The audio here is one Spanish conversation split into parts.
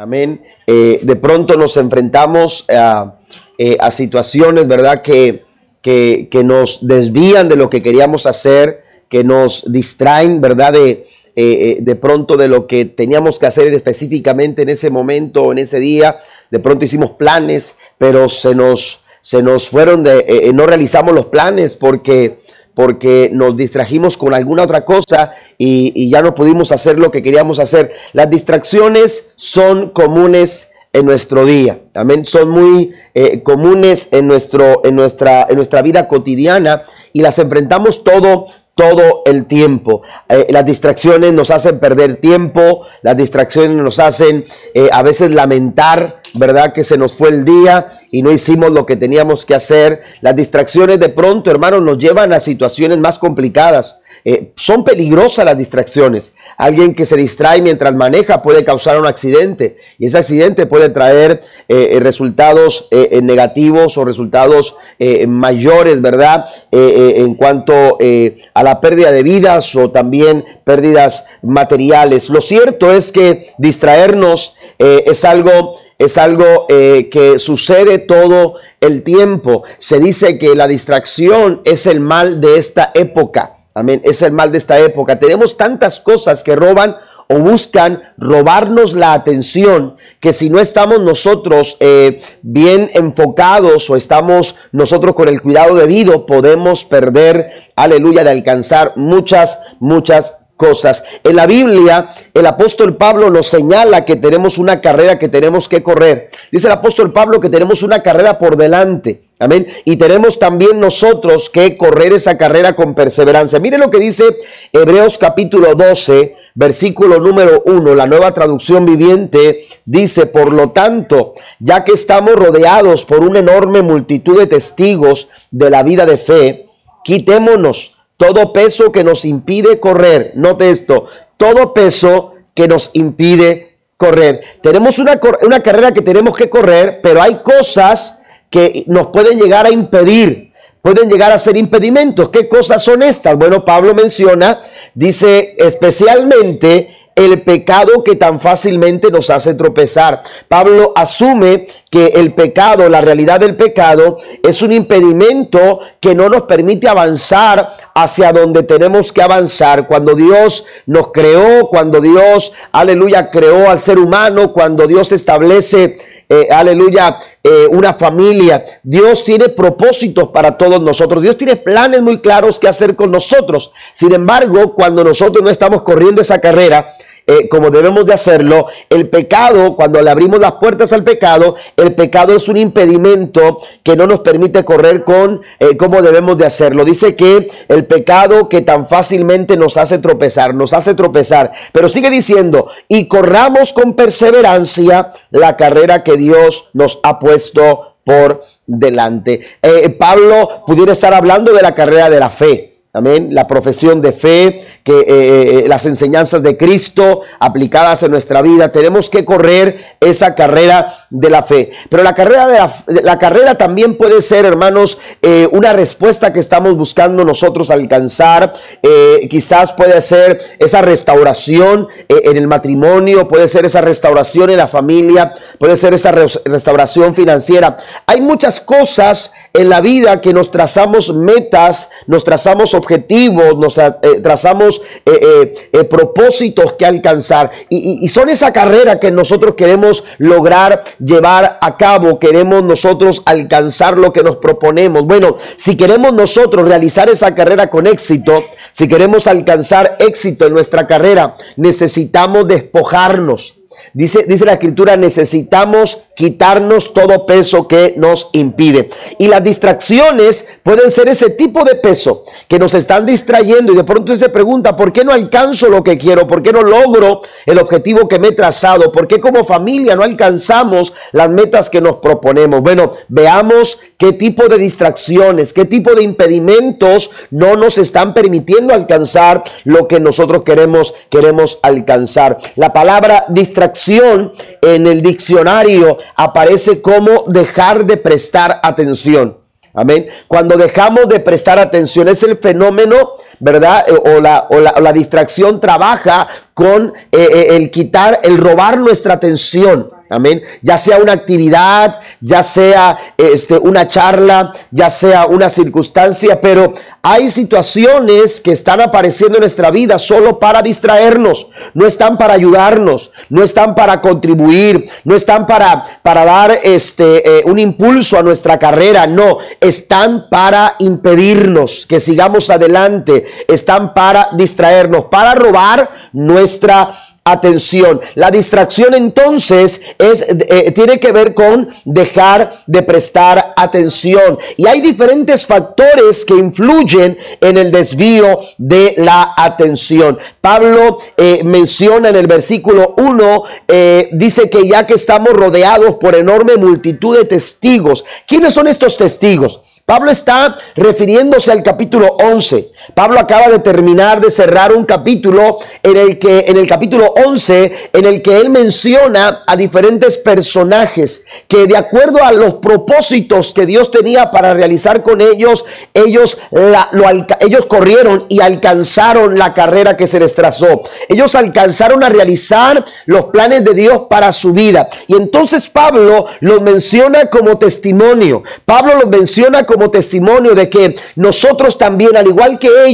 Amén. Eh, de pronto nos enfrentamos a, eh, situaciones, ¿verdad? Que, que, nos desvían de lo que queríamos hacer, que nos distraen, ¿verdad? De, eh, de pronto de lo que teníamos que hacer específicamente en ese momento o en ese día. De pronto hicimos planes, pero se nos, se nos fueron de, no realizamos los planes porque porque nos distrajimos con alguna otra cosa y, ya no pudimos hacer lo que queríamos hacer. Las distracciones son comunes en nuestro día, amén, son muy eh, comunes en, nuestro, en, nuestra, en nuestra vida cotidiana y las enfrentamos todo todo el tiempo. Eh, las distracciones nos hacen perder tiempo, las distracciones nos hacen eh, a veces lamentar, ¿verdad? Que se nos fue el día y no hicimos lo que teníamos que hacer. Las distracciones de pronto, hermanos, nos llevan a situaciones más complicadas. Eh, son peligrosas las distracciones. Alguien que se distrae mientras maneja puede causar un accidente y ese accidente puede traer eh, eh, resultados negativos o resultados mayores, ¿verdad? en cuanto a la pérdida de vidas o también pérdidas materiales. Lo cierto es que distraernos es algo, es algo que sucede todo el tiempo. Se dice que la distracción es el mal de esta época. Amén. Es el mal de esta época. Tenemos tantas cosas que roban o buscan robarnos la atención, que si no estamos nosotros eh, bien enfocados o estamos nosotros con el cuidado debido, podemos perder, aleluya, de alcanzar muchas, muchas cosas. En la Biblia, el apóstol Pablo nos señala que tenemos una carrera que tenemos que correr. Dice el apóstol Pablo que tenemos una carrera por delante. Amén. Y tenemos también nosotros que correr esa carrera con perseverancia. Mire lo que dice Hebreos capítulo 12, versículo número 1, la nueva traducción viviente dice, por lo tanto, ya que estamos rodeados por una enorme multitud de testigos de la vida de fe, quitémonos todo peso que nos impide correr. Note esto, todo peso que nos impide correr. Tenemos una, una carrera que tenemos que correr, pero hay cosas que nos pueden llegar a impedir, pueden llegar a ser impedimentos. ¿Qué cosas son estas? Bueno, Pablo menciona, dice especialmente el pecado que tan fácilmente nos hace tropezar. Pablo asume que el pecado, la realidad del pecado, es un impedimento que no nos permite avanzar hacia donde tenemos que avanzar. Cuando Dios nos creó, cuando Dios, aleluya, creó al ser humano, cuando Dios establece eh, aleluya, eh, una familia. Dios tiene propósitos para todos nosotros. Dios tiene planes muy claros que hacer con nosotros. Sin embargo, cuando nosotros no estamos corriendo esa carrera, eh, como debemos de hacerlo. El pecado, cuando le abrimos las puertas al pecado, el pecado es un impedimento que no nos permite correr con eh, como debemos de hacerlo. Dice que el pecado que tan fácilmente nos hace tropezar, nos hace tropezar. Pero sigue diciendo, y corramos con perseverancia la carrera que Dios nos ha puesto por delante. Eh, Pablo pudiera estar hablando de la carrera de la fe. Amén. La profesión de fe, que eh, eh, las enseñanzas de Cristo aplicadas en nuestra vida. Tenemos que correr esa carrera de la fe. Pero la carrera, de la, carrera también puede ser, hermanos, eh, una respuesta que estamos buscando nosotros alcanzar. quizás puede ser esa restauración en el matrimonio, puede ser esa restauración en la familia, puede ser esa restauración financiera. Hay muchas cosas en la vida que nos trazamos metas, nos trazamos objetivos, nos eh, trazamos eh, eh, propósitos que alcanzar. Y, y, son esa carrera que nosotros queremos lograr llevar a cabo, queremos nosotros alcanzar lo que nos proponemos. Bueno, si queremos nosotros realizar esa carrera con éxito, si queremos alcanzar éxito en nuestra carrera, necesitamos despojarnos Dice, dice la escritura, necesitamos quitarnos todo peso que nos impide. Y las distracciones pueden ser ese tipo de peso que nos están distrayendo y de pronto se pregunta, ¿por qué no alcanzo lo que quiero? ¿Por qué no logro el objetivo que me he trazado? ¿Por qué como familia no alcanzamos las metas que nos proponemos? Bueno, veamos qué tipo de distracciones, qué tipo de impedimentos no nos están permitiendo alcanzar lo que nosotros queremos, queremos alcanzar. La palabra distracción en el diccionario aparece como dejar de prestar atención. Amén. Cuando dejamos de prestar atención es el fenómeno, ¿verdad? O la, o la, o la distracción trabaja con el quitar, el robar nuestra atención. Amén. Ya sea una actividad, ya sea este, una charla, ya sea una circunstancia, pero hay situaciones que están apareciendo en nuestra vida solo para distraernos, no están para ayudarnos, no están para contribuir, no están para, para dar este, eh, un impulso a nuestra carrera, no, están para impedirnos que sigamos adelante, están para distraernos, para robar nuestra atención. La distracción entonces es, eh, tiene que ver con dejar de prestar atención. Y hay diferentes factores que influyen en el desvío de la atención. Pablo eh, menciona en el versículo 1, eh, dice que ya que estamos rodeados por enorme multitud de testigos, ¿quiénes son estos testigos? Pablo está refiriéndose al capítulo 11. Pablo acaba de terminar de cerrar un capítulo en el que en el capítulo 11 en el que él menciona a diferentes personajes que de acuerdo a los propósitos que Dios tenía para realizar con ellos, ellos ellos corrieron y alcanzaron la carrera que se les trazó. Ellos alcanzaron a realizar los planes de Dios para su vida. Y entonces Pablo los menciona como testimonio. Pablo los menciona como testimonio de que nosotros también, al igual que ellos,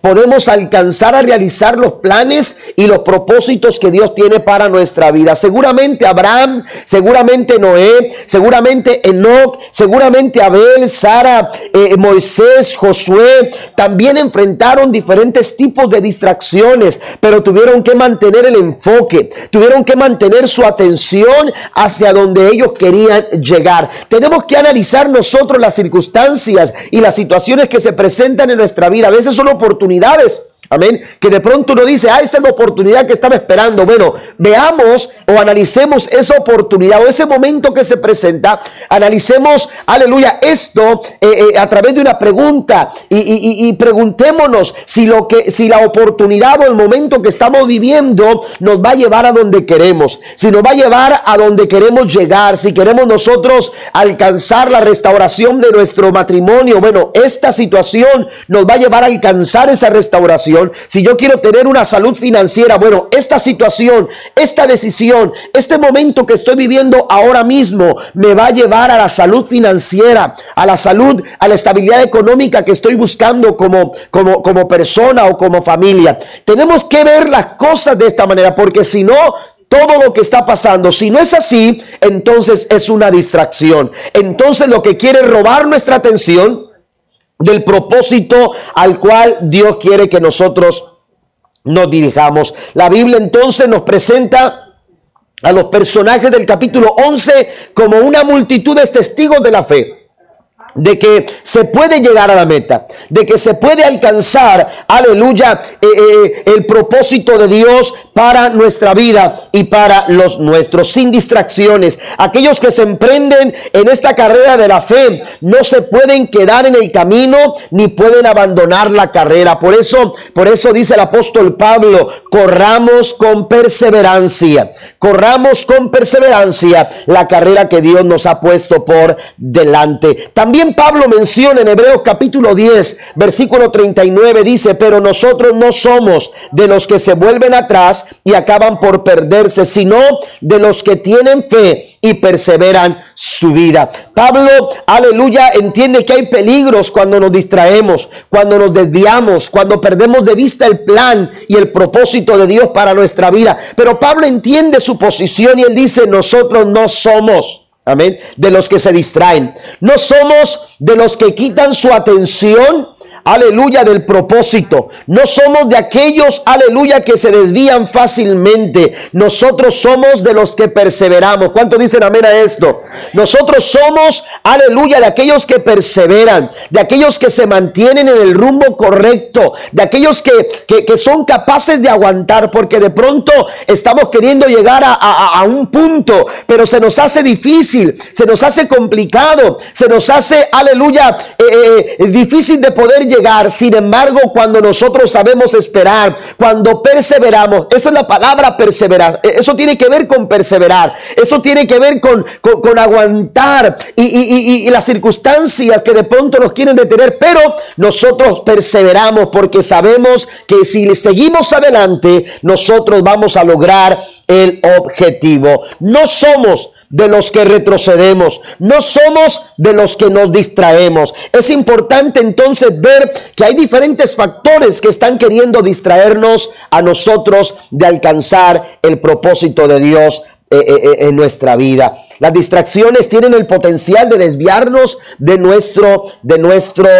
podemos alcanzar a realizar los planes y los propósitos que Dios tiene para nuestra vida. Seguramente Abraham, seguramente Noé, seguramente Enoch, seguramente Abel, Sara, eh, Moisés, Josué, también enfrentaron diferentes tipos de distracciones, pero tuvieron que mantener el enfoque, tuvieron que mantener su atención hacia donde ellos querían llegar. Tenemos que analizar nosotros las circunstancias y las situaciones que se presentan en nuestra vida. Son oportunidades Amén. Que de pronto uno dice, ah, esta es la oportunidad que estaba esperando. Bueno, veamos o analicemos esa oportunidad o ese momento que se presenta. Analicemos, aleluya, esto eh, eh, a través de una pregunta y, preguntémonos si, lo que, si la oportunidad o el momento que estamos viviendo nos va a llevar a donde queremos. Si nos va a llevar a donde queremos llegar. Si queremos nosotros alcanzar la restauración de nuestro matrimonio. Bueno, esta situación nos va a llevar a alcanzar esa restauración si yo quiero tener una salud financiera, bueno, esta situación, esta decisión, este momento que estoy viviendo ahora mismo me va a llevar a la salud financiera, a la salud, a la estabilidad económica que estoy buscando como, como, como persona o como familia. Tenemos que ver las cosas de esta manera, porque si no, todo lo que está pasando. Si no es así, entonces es una distracción. Entonces lo que quiere robar nuestra atención del propósito al cual Dios quiere que nosotros nos dirijamos. La Biblia entonces nos presenta a los personajes del capítulo 11 como una multitud de testigos de la fe de que se puede llegar a la meta, de que se puede alcanzar, aleluya, eh, eh, el propósito de Dios para nuestra vida y para los nuestros, sin distracciones. Aquellos que se emprenden en esta carrera de la fe no se pueden quedar en el camino ni pueden abandonar la carrera. Por eso, por eso dice el apóstol Pablo, corramos con perseverancia, corramos con perseverancia la carrera que Dios nos ha puesto por delante. También Pablo menciona en Hebreos capítulo 10, versículo 39, dice, pero nosotros no somos de los que se vuelven atrás y acaban por perderse, sino de los que tienen fe y perseveran su vida. Pablo, aleluya, entiende que hay peligros cuando nos distraemos, cuando nos desviamos, cuando perdemos de vista el plan y el propósito de Dios para nuestra vida. Pero Pablo entiende su posición y él dice, nosotros no somos Amén. De los que se distraen. No somos de los que quitan su atención aleluya, del propósito. No somos de aquellos, aleluya, que se desvían fácilmente. Nosotros somos de los que perseveramos. ¿Cuánto dicen amén a esto? Nosotros somos, aleluya, de aquellos que perseveran, de aquellos que se mantienen en el rumbo correcto, de aquellos que, que, son capaces de aguantar, porque de pronto estamos queriendo llegar a, a, un punto, pero se nos hace difícil, se nos hace complicado, se nos hace, aleluya, eh, eh, difícil de poder llegar. Sin embargo, cuando nosotros sabemos esperar, cuando perseveramos, esa es la palabra perseverar. E, eso tiene que ver con perseverar. Eso tiene que ver con, con, aguantar y, y, y, las circunstancias que de pronto nos quieren detener. Pero nosotros perseveramos porque sabemos que si seguimos adelante, nosotros vamos a lograr el objetivo. No somos de los que retrocedemos, no somos de los que nos distraemos. Es importante entonces ver que hay diferentes factores que están queriendo distraernos a nosotros de alcanzar el propósito de Dios eh, eh, eh, en nuestra vida. Las distracciones tienen el potencial de desviarnos de nuestro, de nuestro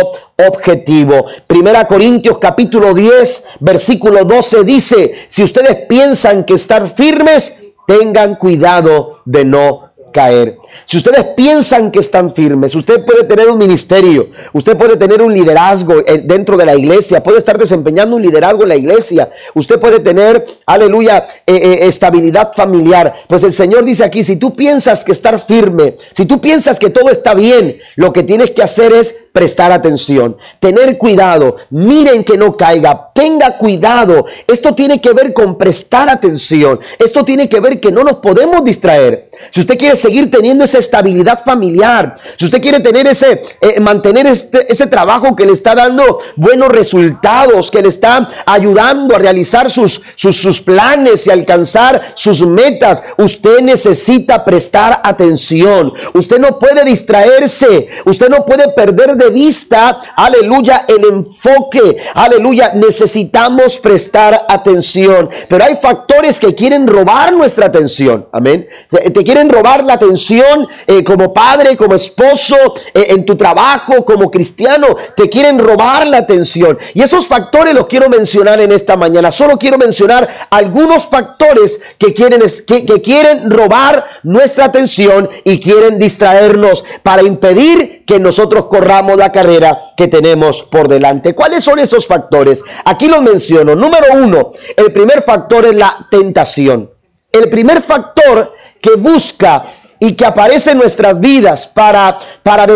objetivo. Primera Corintios capítulo 10, versículo 12 dice, si ustedes piensan que estar firmes, tengan cuidado de no caer. Si ustedes piensan que están firmes, usted puede tener un ministerio, usted puede tener un liderazgo eh, dentro de la iglesia, puede estar desempeñando un liderazgo en la iglesia, usted puede tener, aleluya, eh, eh, estabilidad familiar. Pues el Señor dice aquí, si tú piensas que estar firme, si tú piensas que todo está bien, lo que tienes que hacer es prestar atención, tener cuidado, miren que no caiga, tenga cuidado. Esto tiene que ver con prestar atención, esto tiene que ver que no nos podemos distraer. Si usted quiere seguir teniendo esa estabilidad familiar, si usted quiere tener ese, eh, mantener este, ese trabajo que le está dando buenos resultados, que le está ayudando a realizar sus, sus, sus planes y alcanzar sus metas, usted necesita prestar atención. Usted no puede distraerse, usted no puede perder de vista, aleluya, el enfoque, aleluya, necesitamos prestar atención. Pero hay factores que quieren robar nuestra atención, amén. Te, quieren robar la atención eh, como padre, como esposo, eh, en tu trabajo, como cristiano, te quieren robar la atención. Y esos factores los quiero mencionar en esta mañana. Solo quiero mencionar algunos factores que quieren, que, que quieren robar nuestra atención y quieren distraernos para impedir que nosotros corramos la carrera que tenemos por delante. ¿Cuáles son esos factores? Aquí los menciono. Número uno, el primer factor es la tentación. El primer factor que busca y que aparece en nuestras vidas para, para,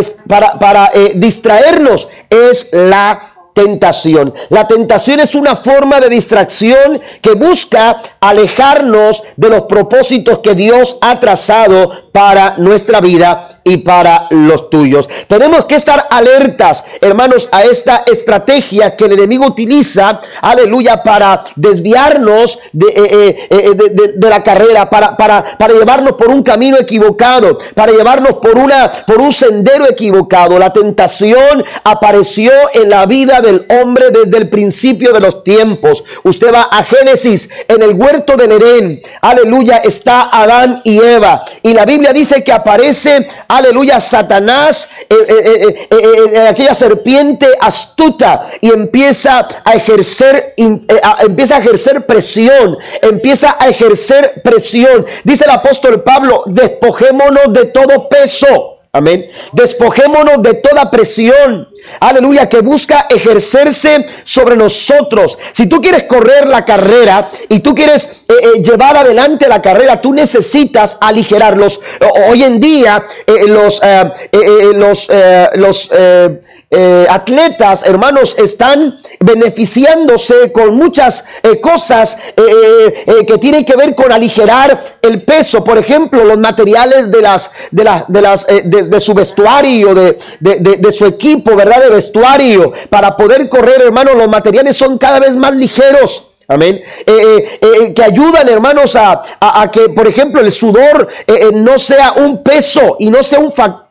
para, eh, distraernos es la tentación. La tentación es una forma de distracción que busca alejarnos de los propósitos que Dios ha trazado para nuestra vida y para los tuyos. Tenemos que estar alertas, hermanos, a esta estrategia que el enemigo utiliza, aleluya, para desviarnos de, eh, eh, eh, la carrera, para, llevarnos por un camino equivocado, para llevarnos por, una, por un sendero equivocado. La tentación apareció en la vida del hombre desde el principio de los tiempos. Usted va a Génesis, en el huerto del Edén, aleluya, está Adán y Eva. Y la Biblia dice que aparece, aleluya, Satanás, eh, eh, eh, aquella serpiente astuta y empieza a ejercer, empieza a ejercer presión, empieza a ejercer presión. Dice el apóstol Pablo, despojémonos de todo peso. Amén. Despojémonos de toda presión aleluya, que busca ejercerse sobre nosotros. Si tú quieres correr la carrera y tú quieres eh, eh, llevar adelante la carrera, tú necesitas aligerarlos. Hoy en día, eh, los, los, los atletas, hermanos, están beneficiándose con muchas eh, cosas eh, que tienen que ver con aligerar el peso. Por ejemplo, los materiales de las de las de las de, su vestuario, de, de, su equipo, ¿verdad? De vestuario. Para poder correr, hermanos, los materiales son cada vez más ligeros. Amén. que ayudan, hermanos, a, a, que, por ejemplo, el sudor no sea un peso y no sea un factor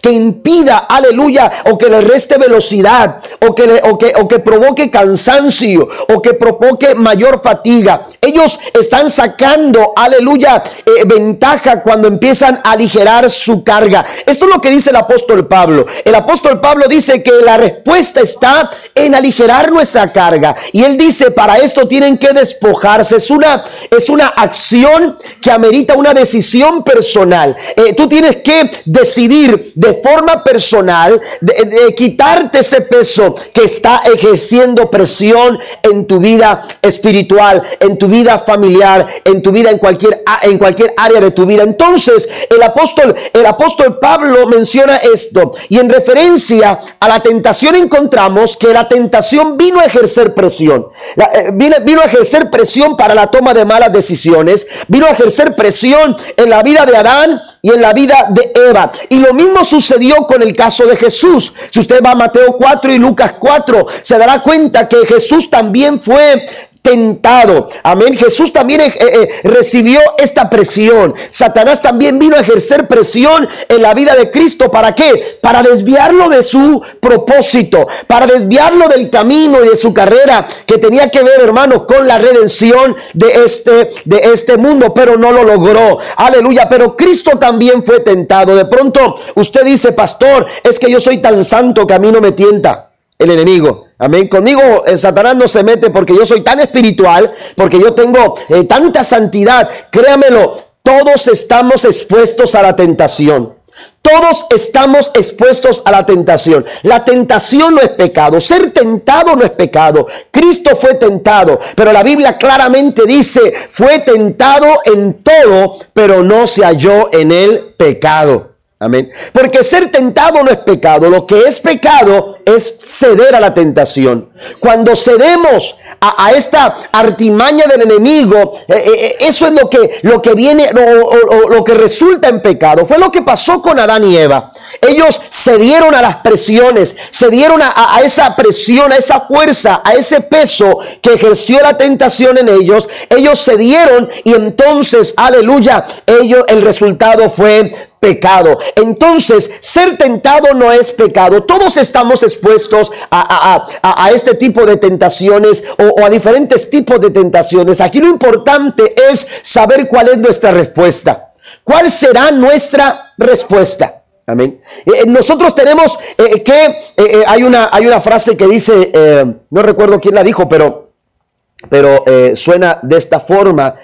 que impida, aleluya, o que le reste velocidad, o que, o que, o que provoque cansancio, o que provoque mayor fatiga. Ellos están sacando, aleluya, eh, ventaja cuando empiezan a aligerar su carga. Esto es lo que dice el apóstol Pablo. El apóstol Pablo dice que la respuesta está en aligerar nuestra carga. Y él dice, para esto tienen que despojarse. Es una, es una acción que amerita una decisión personal. Eh, tú tienes que decidir de forma personal de, quitarte ese peso que está ejerciendo presión en tu vida espiritual, en tu vida familiar, en tu vida en cualquier, en cualquier área de tu vida. Entonces, el apóstol, el apóstol Pablo menciona esto y en referencia a la tentación encontramos que la tentación vino a ejercer presión. Eh, vino, a ejercer presión para la toma de malas decisiones, vino a ejercer presión en la vida de Adán y en la vida de Eva. Lo mismo sucedió con el caso de Jesús. Si usted va a Mateo 4 y Lucas 4, se dará cuenta que Jesús también fue tentado. Amén. Jesús también eh, eh, recibió esta presión. Satanás también vino a ejercer presión en la vida de Cristo. ¿Para qué? Para desviarlo de su propósito, para desviarlo del camino y de su carrera que tenía que ver, hermanos, con la redención de este, de este mundo, pero no lo logró. Aleluya. Pero Cristo también fue tentado. De pronto usted dice, pastor, es que yo soy tan santo que a mí no me tienta el enemigo. Amén. Conmigo el Satanás no se mete porque yo soy tan espiritual, porque yo tengo eh, tanta santidad. Créamelo, todos estamos expuestos a la tentación. Todos estamos expuestos a la tentación. La tentación no es pecado. Ser tentado no es pecado. Cristo fue tentado. Pero la Biblia claramente dice, fue tentado en todo, pero no se halló en el pecado. Amén. Porque ser tentado no es pecado. Lo que es pecado es ceder a la tentación. Cuando cedemos a, esta artimaña del enemigo, eh, eh, eh, eso es lo que, lo que viene lo que resulta en pecado. Fue lo que pasó con Adán y Eva. Ellos cedieron a las presiones, cedieron a, a esa presión, a esa fuerza, a ese peso que ejerció la tentación en ellos. Ellos cedieron y entonces, aleluya, ellos, el resultado fue pecado. Entonces, ser tentado no es pecado. Todos estamos expuestos a, a, este tipo de tentaciones o, a diferentes tipos de tentaciones. Aquí lo importante es saber cuál es nuestra respuesta. ¿Cuál será nuestra respuesta? Amén. Eh, eh, nosotros tenemos eh, que, hay, una, hay una frase que dice, no recuerdo quién la dijo, pero pero suena de esta forma,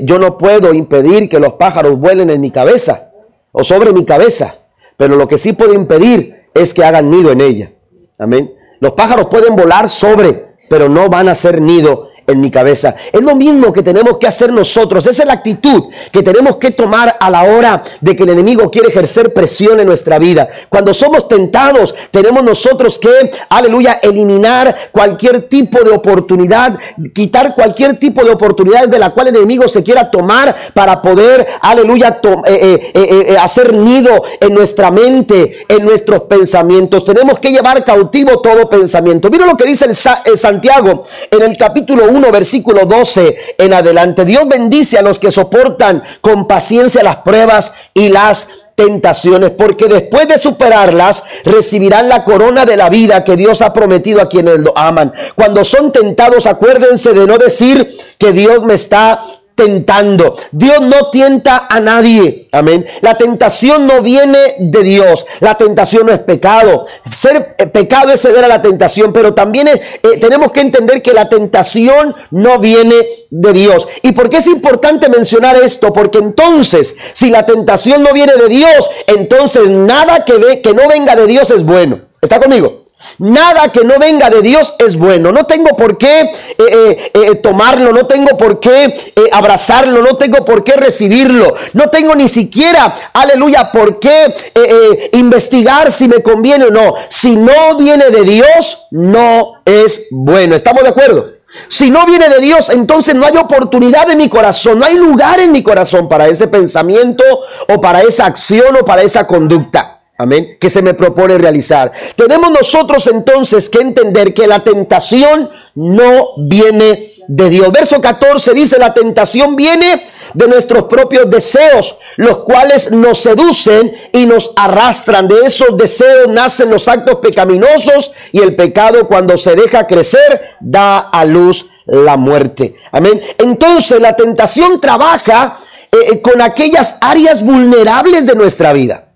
yo no puedo impedir que los pájaros vuelen en mi cabeza, o sobre mi cabeza, pero lo que sí puede impedir es que hagan nido en ella. Amén. Los pájaros pueden volar sobre, pero no van a hacer nido en mi cabeza. Es lo mismo que tenemos que hacer nosotros. Esa es la actitud que tenemos que tomar a la hora de que el enemigo quiere ejercer presión en nuestra vida. Cuando somos tentados, tenemos nosotros que, aleluya, eliminar cualquier tipo de oportunidad, quitar cualquier tipo de oportunidad de la cual el enemigo se quiera tomar para poder, aleluya, eh, eh, eh, hacer nido en nuestra mente, en nuestros pensamientos. Tenemos que llevar cautivo todo pensamiento. Mira lo que dice el Santiago en el capítulo 1 versículo 12 en adelante. Dios bendice a los que soportan con paciencia las pruebas y las tentaciones, porque después de superarlas recibirán la corona de la vida que Dios ha prometido a quienes lo aman. Cuando son tentados, acuérdense de no decir que Dios me está tentando. Dios no tienta a nadie. Amén. La tentación no viene de Dios. La tentación no es pecado. Ser eh, pecado es ceder a la tentación, pero también eh, tenemos que entender que la tentación no viene de Dios. ¿Y por qué es importante mencionar esto? Porque entonces, si la tentación no viene de Dios, entonces nada que, ve, que no venga de Dios es bueno. ¿Está conmigo? Nada que no venga de Dios es bueno. No tengo por qué eh, eh, eh, tomarlo, no tengo por qué abrazarlo, no tengo por qué recibirlo. No tengo ni siquiera, aleluya, por qué investigar si me conviene o no. Si no viene de Dios, no es bueno. ¿Estamos de acuerdo? Si no viene de Dios, entonces no hay oportunidad en mi corazón, no hay lugar en mi corazón para ese pensamiento o para esa acción o para esa conducta. Amén. Que se me propone realizar. Tenemos nosotros entonces que entender que la tentación no viene de Dios. Verso 14 dice, la tentación viene de nuestros propios deseos, los cuales nos seducen y nos arrastran. De esos deseos nacen los actos pecaminosos y el pecado cuando se deja crecer da a luz la muerte. Amén. Entonces la tentación trabaja eh, con aquellas áreas vulnerables de nuestra vida.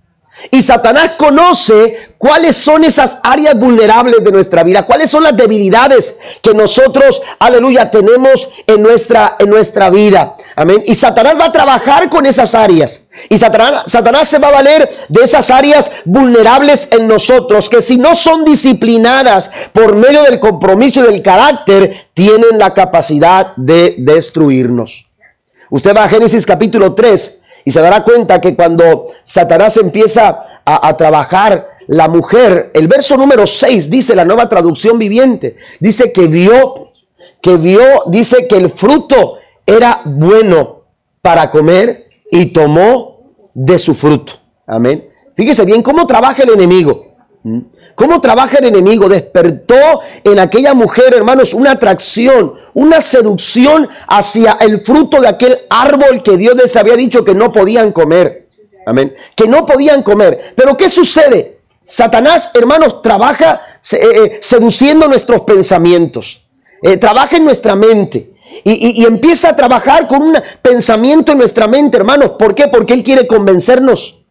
Y Satanás conoce cuáles son esas áreas vulnerables de nuestra vida, cuáles son las debilidades que nosotros, aleluya, tenemos en nuestra, en nuestra vida. Amén. Y Satanás va a trabajar con esas áreas. Y Satanás, Satanás se va a valer de esas áreas vulnerables en nosotros, que si no son disciplinadas por medio del compromiso y del carácter, tienen la capacidad de destruirnos. Usted va a Génesis capítulo 3 y se dará cuenta que cuando Satanás empieza a, trabajar la mujer, el verso número 6 dice la nueva traducción viviente, dice que vio, que vio, dice que el fruto era bueno para comer y tomó de su fruto. Amén. Fíjese bien cómo trabaja el enemigo. ¿Mm? ¿Cómo trabaja el enemigo? Despertó en aquella mujer, hermanos, una atracción, una seducción hacia el fruto de aquel árbol que Dios les había dicho que no podían comer. Amén. Que no podían comer. Pero ¿qué sucede? Satanás, hermanos, trabaja eh, eh, seduciendo nuestros pensamientos. Eh, trabaja en nuestra mente. Y, y, empieza a trabajar con un pensamiento en nuestra mente, hermanos. ¿Por qué? Porque Él quiere convencernos.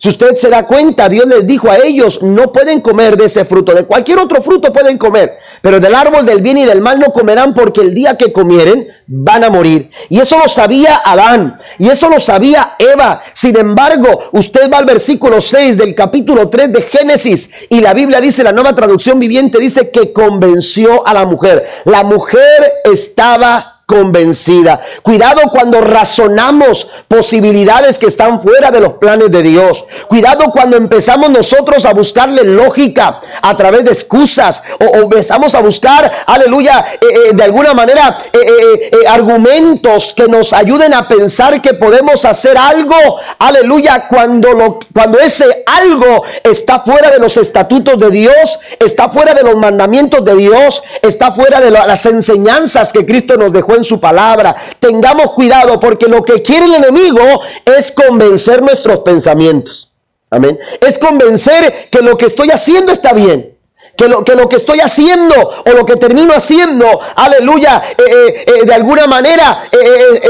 Si usted se da cuenta, Dios les dijo a ellos, no pueden comer de ese fruto, de cualquier otro fruto pueden comer, pero del árbol del bien y del mal no comerán porque el día que comieren van a morir. Y eso lo sabía Adán, y eso lo sabía Eva. Sin embargo, usted va al versículo 6 del capítulo 3 de Génesis y la Biblia dice, la nueva traducción viviente dice que convenció a la mujer. La mujer estaba convencida. Cuidado cuando razonamos posibilidades que están fuera de los planes de Dios. Cuidado cuando empezamos nosotros a buscarle lógica a través de excusas o, empezamos a buscar, aleluya, eh, eh, de alguna manera eh, argumentos que nos ayuden a pensar que podemos hacer algo, aleluya, cuando, lo, cuando ese algo está fuera de los estatutos de Dios, está fuera de los mandamientos de Dios, está fuera de las enseñanzas que Cristo nos dejó su palabra. Tengamos cuidado porque lo que quiere el enemigo es convencer nuestros pensamientos. Amén. Es convencer que lo que estoy haciendo está bien. Que lo, que lo que estoy haciendo o lo que termino haciendo, aleluya, eh, eh, eh, de alguna manera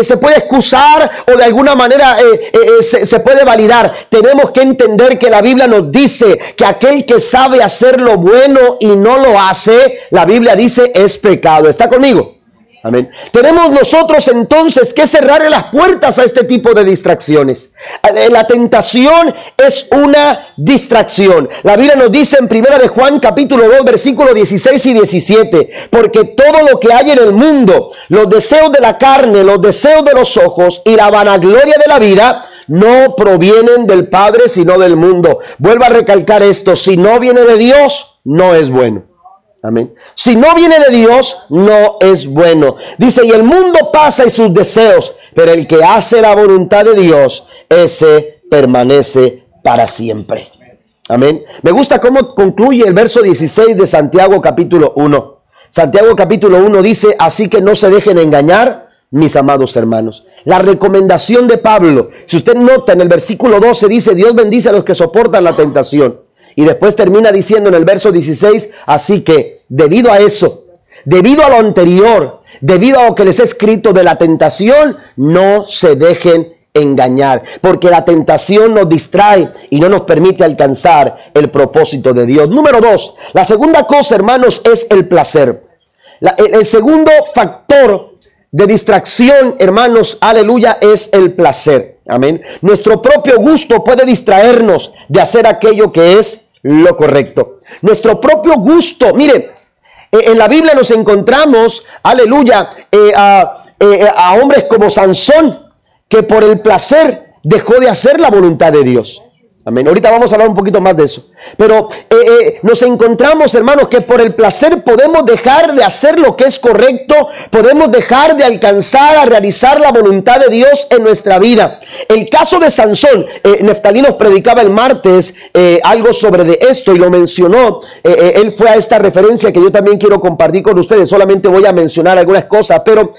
se puede excusar o de alguna manera se puede validar. Tenemos que entender que la Biblia nos dice que aquel que sabe hacer lo bueno y no lo hace, la Biblia dice es pecado. ¿Está conmigo? Amén. Tenemos nosotros entonces que cerrar las puertas a este tipo de distracciones. Eh, la tentación es una distracción. La Biblia nos dice en primera de Juan capítulo 2 versículos 16 y 17, porque todo lo que hay en el mundo, los deseos de la carne, los deseos de los ojos y la vanagloria de la vida, no provienen del Padre, sino del mundo. Vuelvo a recalcar esto, si no viene de Dios, no es bueno. Amén. Si no viene de Dios, no es bueno. Dice, y el mundo pasa y sus deseos, pero el que hace la voluntad de Dios, ese permanece para siempre. Amén. Me gusta cómo concluye el verso 16 de Santiago capítulo 1. Santiago capítulo 1 dice, así que no se dejen engañar, mis amados hermanos. La recomendación de Pablo, si usted nota en el versículo 12 dice, Dios bendice a los que soportan la tentación. Y después termina diciendo en el verso 16, así que debido a eso, debido a lo anterior, debido a lo que les he escrito de la tentación, no se dejen engañar, porque la tentación nos distrae y no nos permite alcanzar el propósito de Dios. Número dos, la segunda cosa, hermanos, es el placer. el segundo factor de distracción, hermanos, aleluya, es el placer. Amén. Nuestro propio gusto puede distraernos de hacer aquello que es lo correcto. Nuestro propio gusto. Mire, eh, en la Biblia nos encontramos, aleluya, eh, eh, a, hombres como Sansón, que por el placer dejó de hacer la voluntad de Dios. Amén. Ahorita vamos a hablar un poquito más de eso. Pero eh, eh, nos encontramos, hermanos, que por el placer podemos dejar de hacer lo que es correcto, podemos dejar de alcanzar a realizar la voluntad de Dios en nuestra vida. El caso de Sansón, eh, Neftalí nos predicaba el martes algo sobre de esto y lo mencionó. él fue a esta referencia que yo también quiero compartir con ustedes. Solamente voy a mencionar algunas cosas. Pero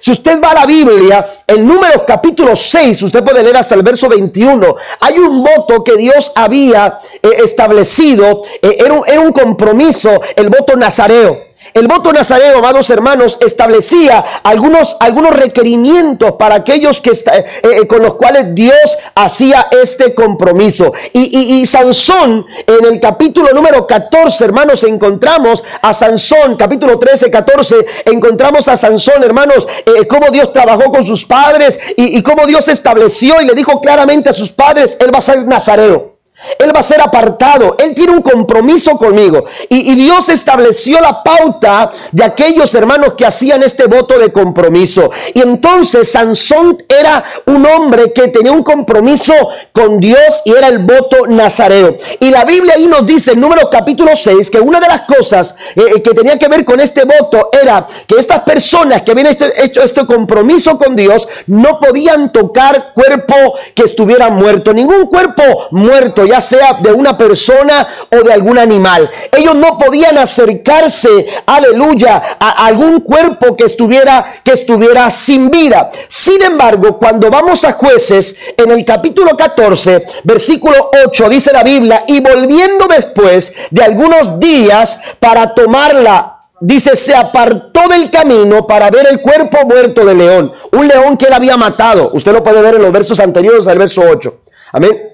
si usted va a la Biblia, en Números capítulo 6, usted puede leer hasta el verso 21, hay un voto que Dios había eh, establecido, eh, era, un, era un compromiso, el voto nazareo. El voto nazareo, amados hermanos, establecía algunos, algunos requerimientos para aquellos que, eh, eh, con los cuales Dios hacía este compromiso. Y, y, Sansón, en el capítulo número 14, hermanos, encontramos a Sansón, capítulo 13, 14, encontramos a Sansón, hermanos, eh, cómo Dios trabajó con sus padres y, y cómo Dios estableció y le dijo claramente a sus padres, él va a ser nazareo. Él va a ser apartado. Él tiene un compromiso conmigo. Y, Dios estableció la pauta de aquellos hermanos que hacían este voto de compromiso. Y entonces Sansón era un hombre que tenía un compromiso con Dios y era el voto nazareo. Y la Biblia ahí nos dice en número capítulo 6 que una de las cosas eh, eh, que tenía que ver con este voto era que estas personas que habían hecho, hecho este compromiso con Dios no podían tocar cuerpo que estuviera muerto. Ningún cuerpo muerto ya sea de una persona o de algún animal. Ellos no podían acercarse, aleluya, a algún cuerpo que estuviera, que estuviera sin vida. Sin embargo, cuando vamos a jueces, en el capítulo 14, versículo 8, dice la Biblia, y volviendo después de algunos días para tomarla dice, se apartó del camino para ver el cuerpo muerto del león, un león que él había matado. Usted lo puede ver en los versos anteriores al verso 8. Amén.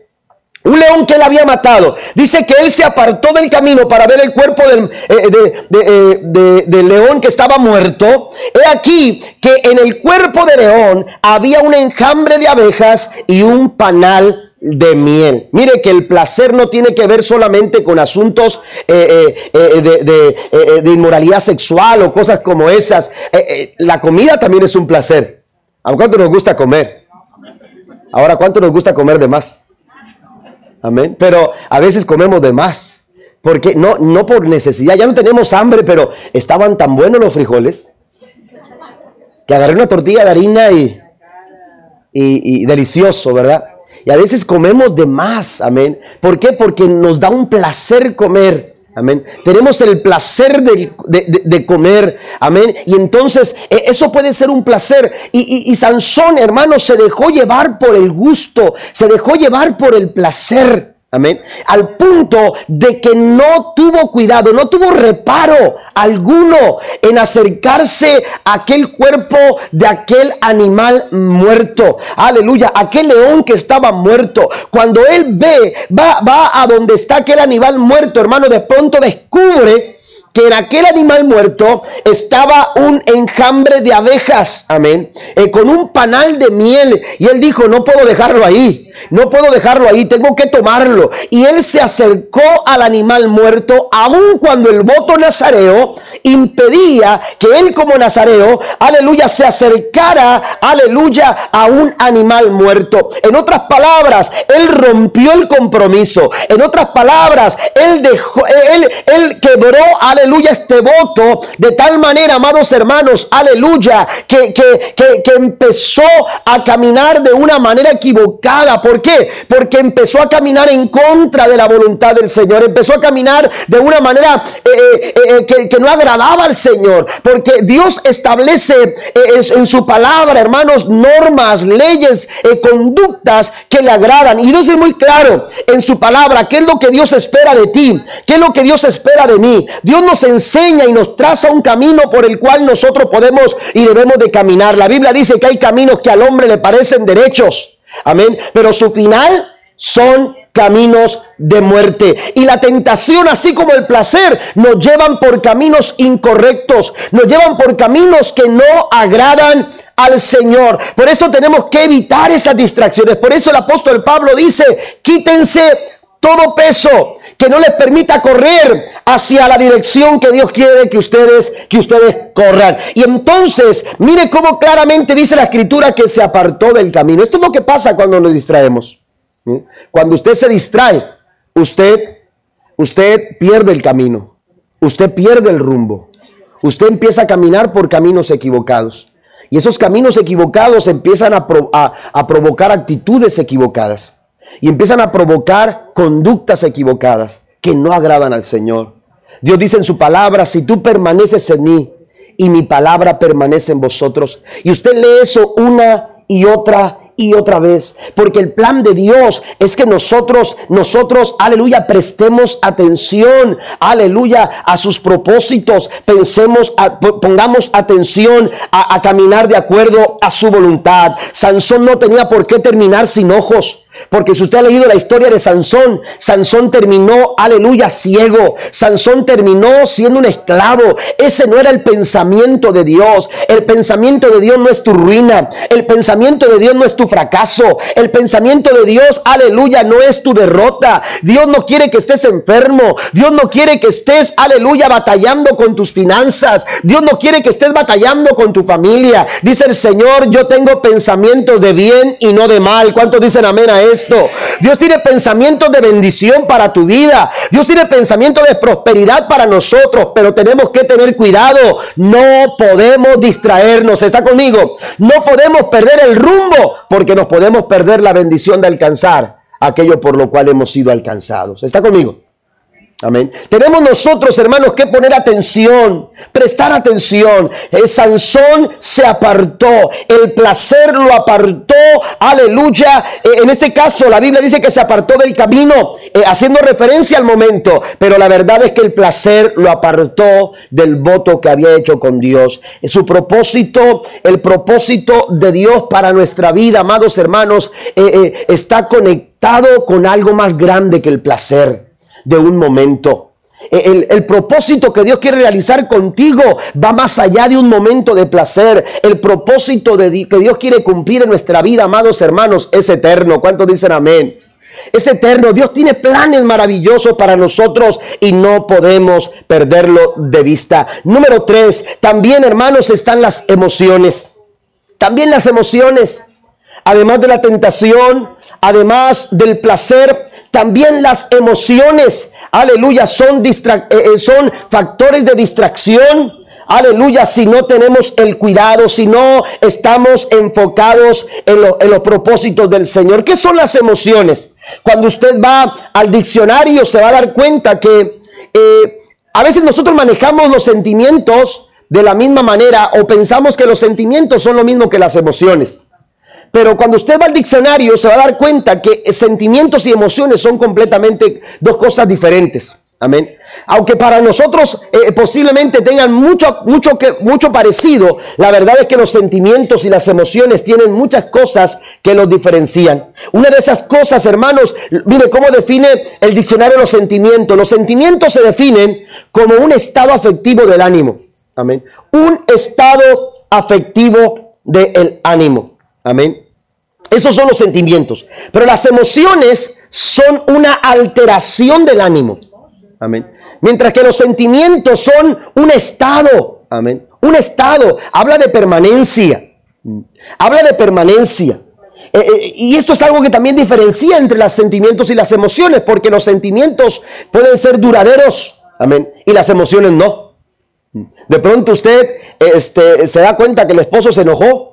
Un león que él había matado. Dice que él se apartó del camino para ver el cuerpo del, eh, eh, león que estaba muerto. He aquí que en el cuerpo de león había un enjambre de abejas y un panal de miel. Mire que el placer no tiene que ver solamente con asuntos eh, de, inmoralidad sexual o cosas como esas. la comida también es un placer. ¿A cuánto nos gusta comer? Ahora, ¿cuánto nos gusta comer de más? Amén. Pero a veces comemos de más. Porque no, no por necesidad, ya no tenemos hambre, pero estaban tan buenos los frijoles que agarré una tortilla de harina y, y, y delicioso, ¿verdad? Y a veces comemos de más, amén. ¿Por qué? Porque nos da un placer comer. Amén. Tenemos el placer de, comer. Amén. Y entonces e, eso puede ser un placer. Y, y, Sansón, hermano, se dejó llevar por el gusto. Se dejó llevar por el placer. Amén. Al punto de que no tuvo cuidado, no tuvo reparo alguno en acercarse a aquel cuerpo de aquel animal muerto. Aleluya, aquel león que estaba muerto. Cuando él ve, va, va a donde está aquel animal muerto, hermano, de pronto descubre que en aquel animal muerto estaba un enjambre de abejas, amén, eh, con un panal de miel. Y él dijo, no puedo dejarlo ahí. No puedo dejarlo ahí, tengo que tomarlo. Y él se acercó al animal muerto, aun cuando el voto nazareo impedía que él como nazareo, aleluya, se acercara, aleluya, a un animal muerto. En otras palabras, él rompió el compromiso. En otras palabras, él dejó, él, él quebró, aleluya, este voto de tal manera, amados hermanos, aleluya, que, que, que, que empezó a caminar de una manera equivocada ¿Por qué? Porque empezó a caminar en contra de la voluntad del Señor. Empezó a caminar de una manera eh, eh, eh, que, no agradaba al Señor. Porque Dios establece en su palabra, hermanos, normas, leyes, conductas que le agradan. Y Dios es muy claro en su palabra qué es lo que Dios espera de ti, qué es lo que Dios espera de mí. Dios nos enseña y nos traza un camino por el cual nosotros podemos y debemos de caminar. La Biblia dice que hay caminos que al hombre le parecen derechos Amén. Pero su final son caminos de muerte. Y la tentación, así como el placer, nos llevan por caminos incorrectos, nos llevan por caminos que no agradan al Señor. Por eso tenemos que evitar esas distracciones. Por eso el apóstol Pablo dice, quítense todo peso que no les permita correr hacia la dirección que Dios quiere que ustedes que ustedes corran. Y entonces, mire cómo claramente dice la escritura que se apartó del camino. Esto es lo que pasa cuando nos distraemos. Cuando usted se distrae, usted usted pierde el camino. Usted pierde el rumbo. Usted empieza a caminar por caminos equivocados. Y esos caminos equivocados empiezan a, a provocar actitudes equivocadas y empiezan a provocar conductas equivocadas que no agradan al Señor. Dios dice en su palabra, si tú permaneces en mí y mi palabra permanece en vosotros, y usted lee eso una y otra y otra vez, porque el plan de Dios es que nosotros, nosotros, aleluya, prestemos atención, aleluya, a sus propósitos, pensemos, pongamos atención a, a caminar de acuerdo a su voluntad. Sansón no tenía por qué terminar sin ojos. Porque si usted ha leído la historia de Sansón, Sansón terminó, aleluya, ciego. Sansón terminó siendo un esclavo. Ese no era el pensamiento de Dios. El pensamiento de Dios no es tu ruina. El pensamiento de Dios no es tu fracaso. El pensamiento de Dios, aleluya, no es tu derrota. Dios no quiere que estés enfermo. Dios no quiere que estés, aleluya, batallando con tus finanzas. Dios no quiere que estés batallando con tu familia. Dice el Señor, yo tengo pensamientos de bien y no de mal. ¿Cuántos dicen amén a esto. Dios tiene pensamientos de bendición para tu vida. Dios tiene pensamientos de prosperidad para nosotros, pero tenemos que tener cuidado. No podemos distraernos. ¿Está conmigo? No podemos perder el rumbo porque nos podemos perder la bendición de alcanzar aquello por lo cual hemos sido alcanzados. ¿Está conmigo? Amén. Tenemos nosotros, hermanos, que poner atención, prestar atención. El Sansón se apartó, el placer lo apartó, aleluya. Eh, en este caso, la Biblia dice que se apartó del camino, eh, haciendo referencia al momento, pero la verdad es que el placer lo apartó del voto que había hecho con Dios. Su propósito, el propósito de Dios para nuestra vida, amados hermanos, eh, está conectado con algo más grande que el placer de un momento. El, el, propósito que Dios quiere realizar contigo va más allá de un momento de placer. El propósito de, que Dios quiere cumplir en nuestra vida, amados hermanos, es eterno. ¿Cuántos dicen amén? Es eterno. Dios tiene planes maravillosos para nosotros y no podemos perderlo de vista. Número tres, también hermanos están las emociones. También las emociones. Además de la tentación, además del placer, también las emociones, aleluya, son, eh, eh, son factores de distracción. Aleluya, si no tenemos el cuidado, si no estamos enfocados en, los propósitos del Señor. ¿Qué son las emociones? Cuando usted va al diccionario se va a dar cuenta que eh, a veces nosotros manejamos los sentimientos de la misma manera o pensamos que los sentimientos son lo mismo que las emociones. Pero cuando usted va al diccionario se va a dar cuenta que sentimientos y emociones son completamente dos cosas diferentes. Amén. Aunque para nosotros eh, posiblemente tengan mucho, mucho, que, mucho parecido, la verdad es que los sentimientos y las emociones tienen muchas cosas que los diferencian. Una de esas cosas, hermanos, mire cómo define el diccionario los sentimientos. Los sentimientos se definen como un estado afectivo del ánimo. Amén. Un estado afectivo del ánimo. Amén. Esos son los sentimientos. Pero las emociones son una alteración del ánimo. Amén. Mientras que los sentimientos son un estado. Amén. Un estado. Habla de permanencia. Habla de permanencia. Eh, eh, y esto es algo que también diferencia entre los sentimientos y las emociones, porque los sentimientos pueden ser duraderos, amén, y las emociones no. De pronto usted este, se da cuenta que el esposo se enojó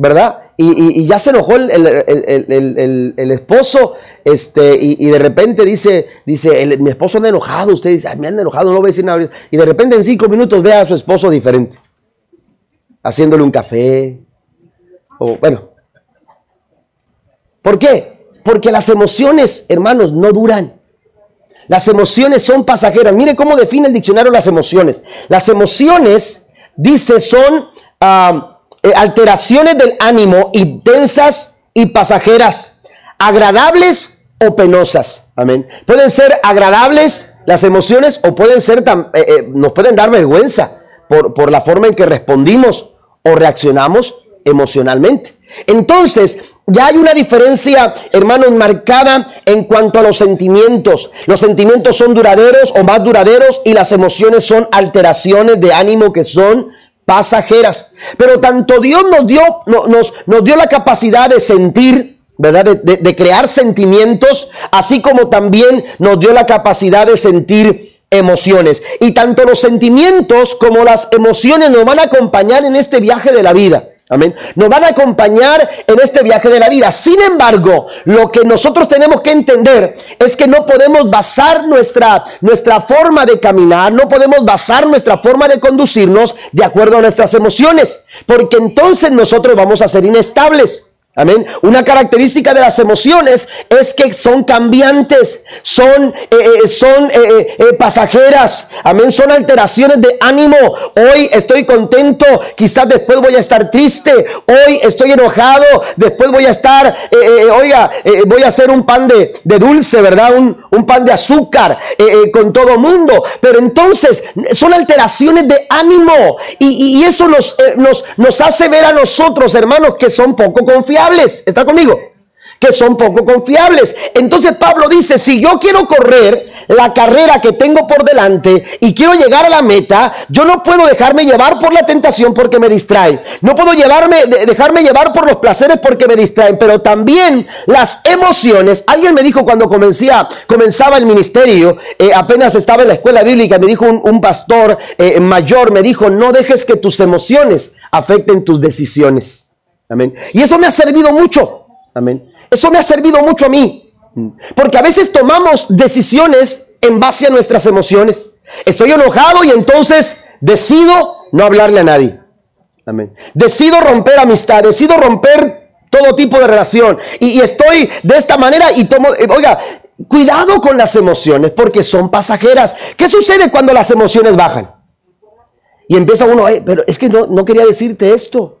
¿verdad? Y, ya se enojó el, esposo, este, y, de repente dice, dice, mi esposo anda enojado, usted dice, me han enojado, no voy a decir nada. Y de repente en cinco minutos ve a su esposo diferente, haciéndole un café, o bueno. ¿Por qué? Porque las emociones, hermanos, no duran. Las emociones son pasajeras. Mire cómo define el diccionario las emociones. Las emociones, dice, son... Ah, alteraciones del ánimo intensas y pasajeras, agradables o penosas. Amén. Pueden ser agradables las emociones o pueden ser, tan, eh, eh, nos pueden dar vergüenza por, por la forma en que respondimos o reaccionamos emocionalmente. Entonces, ya hay una diferencia, hermanos, marcada en cuanto a los sentimientos. Los sentimientos son duraderos o más duraderos y las emociones son alteraciones de ánimo que son pasajeras. Pero tanto Dios nos dio, nos, nos dio la capacidad de sentir, ¿verdad? De, crear sentimientos, así como también nos dio la capacidad de sentir emociones. Y tanto los sentimientos como las emociones nos van a acompañar en este viaje de la vida. Amén. Nos van a acompañar en este viaje de la vida. Sin embargo, lo que nosotros tenemos que entender es que no podemos basar nuestra, nuestra forma de caminar, no podemos basar nuestra forma de conducirnos de acuerdo a nuestras emociones, porque entonces nosotros vamos a ser inestables. Amén. Una característica de las emociones es que son cambiantes, son, eh, eh, son eh, pasajeras. Amén. Son alteraciones de ánimo. Hoy estoy contento, quizás después voy a estar triste. Hoy estoy enojado, después voy a estar, oiga, voy a hacer un pan de, dulce, ¿verdad? Un, un, pan de azúcar con todo mundo. Pero entonces son alteraciones de ánimo y, y eso nos, nos, nos hace ver a nosotros, hermanos, que son poco confiables ¿Está conmigo? Que son poco confiables. Entonces Pablo dice, si yo quiero correr la carrera que tengo por delante y quiero llegar a la meta, yo no puedo dejarme llevar por la tentación porque me distrae. No puedo llevarme, dejarme llevar por los placeres porque me distraen, pero también las emociones. Alguien me dijo cuando comenzaba el ministerio, eh, apenas estaba en la escuela bíblica, me dijo un, pastor eh, mayor, me dijo, no dejes que tus emociones afecten tus decisiones. Amén. Y eso me ha servido mucho. Amén. Eso me ha servido mucho a mí. Porque a veces tomamos decisiones en base a nuestras emociones. Estoy enojado y entonces decido no hablarle a nadie. Amén. Decido romper amistad, decido romper todo tipo de relación. Y, estoy de esta manera y tomo, eh, oiga, cuidado con las emociones porque son pasajeras. ¿Qué sucede cuando las emociones bajan? Y empieza uno, pero es que no, no quería decirte esto.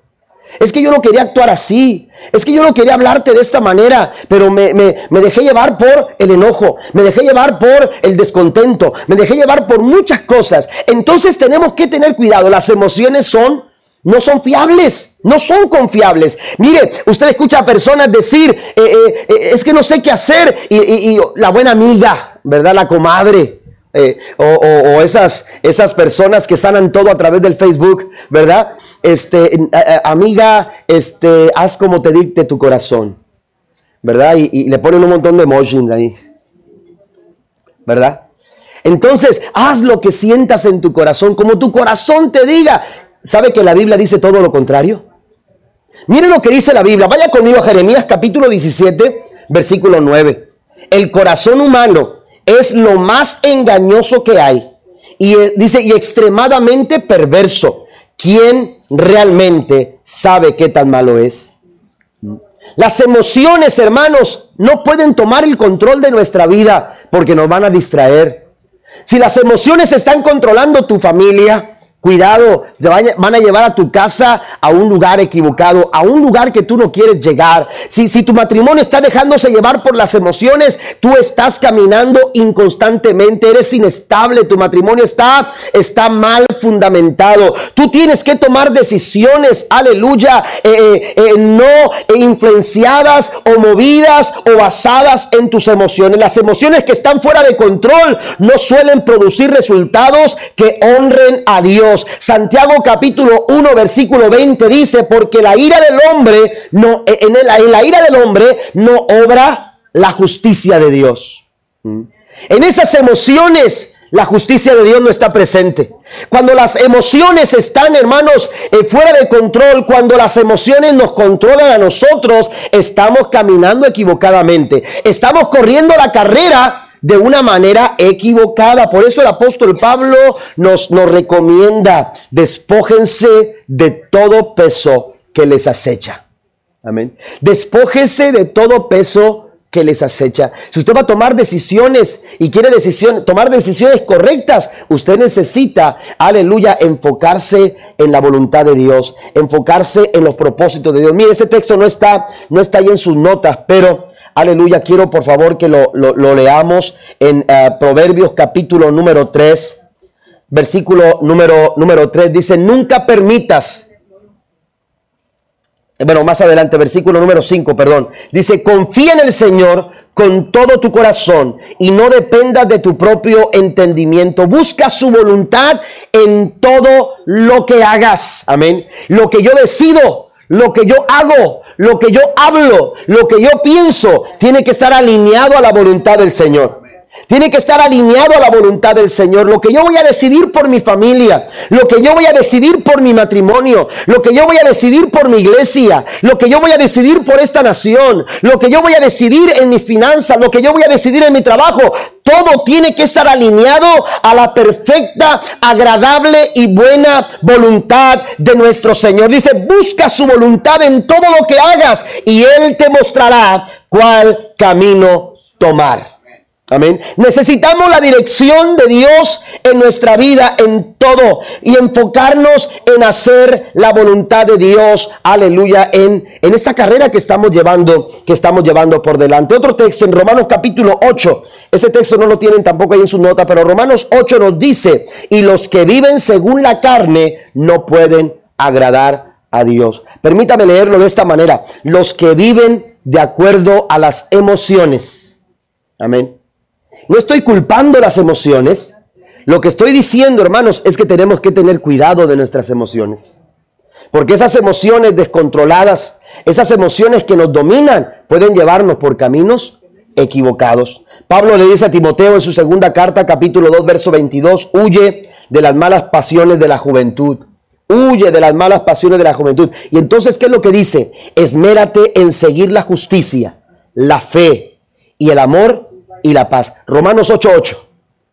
Es que yo no quería actuar así. Es que yo no quería hablarte de esta manera, pero me, dejé llevar por el enojo, me dejé llevar por el descontento, me dejé llevar por muchas cosas. Entonces tenemos que tener cuidado. Las emociones son, no son fiables, no son confiables. Mire, usted escucha a personas decir, eh, eh, eh, es que no sé qué hacer. y la buena amiga, ¿verdad? La comadre eh, o, esas, esas personas que sanan todo a través del Facebook, ¿verdad? Este, amiga, este, haz como te dicte tu corazón, ¿verdad? Y, le ponen un montón de emojis ahí, ¿verdad? Entonces, haz lo que sientas en tu corazón, como tu corazón te diga. ¿Sabe que la Biblia dice todo lo contrario? Mire lo que dice la Biblia. Vaya conmigo a Jeremías capítulo 17, versículo 9. El corazón humano es lo más engañoso que hay. Y eh, dice, y extremadamente perverso. ¿Quién realmente sabe qué tan malo es? Las emociones, hermanos, no pueden tomar el control de nuestra vida porque nos van a distraer. Si las emociones están controlando tu familia, Cuidado, van a llevar a tu casa a un lugar equivocado, a un lugar que tú no quieres llegar. Si, si tu matrimonio está dejándose llevar por las emociones, tú estás caminando inconstantemente, eres inestable, tu matrimonio está, está mal fundamentado. Tú tienes que tomar decisiones, aleluya, eh, eh, eh, no influenciadas o movidas o basadas en tus emociones. Las emociones que están fuera de control no suelen producir resultados que honren a Dios. Santiago capítulo 1 versículo 20 dice, porque la ira del hombre, no, en, en la ira del hombre no obra la justicia de Dios. ¿Mm? En esas emociones la justicia de Dios no está presente. Cuando las emociones están, hermanos, eh, fuera de control, cuando las emociones nos controlan a nosotros, estamos caminando equivocadamente. Estamos corriendo la carrera de una manera equivocada. Por eso el apóstol Pablo nos, nos recomienda, despójense de todo peso que les acecha. Amén. Despójense de todo peso que les acecha. Si usted va a tomar decisiones y quiere decisión, tomar decisiones correctas, usted necesita, aleluya, enfocarse en la voluntad de Dios, enfocarse en los propósitos de Dios. Mire, este texto no está, no está ahí en sus notas, pero Aleluya, quiero por favor que lo, leamos en eh, Proverbios capítulo número 3, versículo número, número 3. Dice, nunca permitas, bueno, más adelante, versículo número 5, perdón. Dice, confía en el Señor con todo tu corazón y no dependas de tu propio entendimiento. Busca su voluntad en todo lo que hagas. Amén. Lo que yo decido, lo que yo hago, lo que yo hablo, lo que yo pienso, tiene que estar alineado a la voluntad del Señor. Tiene que estar alineado a la voluntad del Señor. Lo que yo voy a decidir por mi familia, lo que yo voy a decidir por mi matrimonio, lo que yo voy a decidir por mi iglesia, lo que yo voy a decidir por esta nación, lo que yo voy a decidir en mis finanzas, lo que yo voy a decidir en mi trabajo, todo tiene que estar alineado a la perfecta, agradable y buena voluntad de nuestro Señor. Dice, busca su voluntad en todo lo que hagas y Él te mostrará cuál camino tomar. Amén. Necesitamos la dirección de Dios en nuestra vida, en todo, y enfocarnos en hacer la voluntad de Dios, aleluya, en, en esta carrera que estamos llevando, que estamos llevando por delante. Otro texto en Romanos capítulo 8. Este texto no lo tienen tampoco ahí en su nota, pero Romanos 8 nos dice, y los que viven según la carne no pueden agradar a Dios. Permítame leerlo de esta manera. Los que viven de acuerdo a las emociones. Amén no estoy culpando las emociones. Lo que estoy diciendo, hermanos, es que tenemos que tener cuidado de nuestras emociones. Porque esas emociones descontroladas, esas emociones que nos dominan, pueden llevarnos por caminos equivocados. Pablo le dice a Timoteo en su segunda carta, capítulo 2, verso 22, huye de las malas pasiones de la juventud. Huye de las malas pasiones de la juventud. Y entonces, ¿qué es lo que dice? Esmérate en seguir la justicia, la fe y el amor y la paz. Romanos 8.8.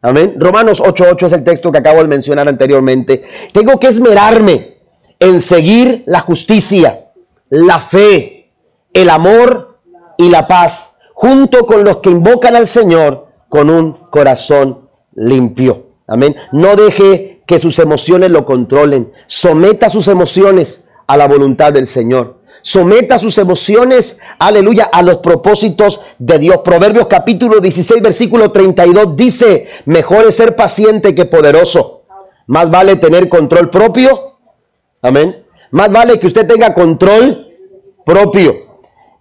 Amén. Romanos 8.8 es el texto que acabo de mencionar anteriormente. Tengo que esmerarme en seguir la justicia, la fe, el amor y la paz, junto con los que invocan al Señor con un corazón limpio. Amén. No deje que sus emociones lo controlen. Someta sus emociones a la voluntad del Señor someta sus emociones, aleluya, a los propósitos de Dios. Proverbios capítulo 16, versículo 32 dice, mejor es ser paciente que poderoso. Más vale tener control propio. Amén. Más vale que usted tenga control propio.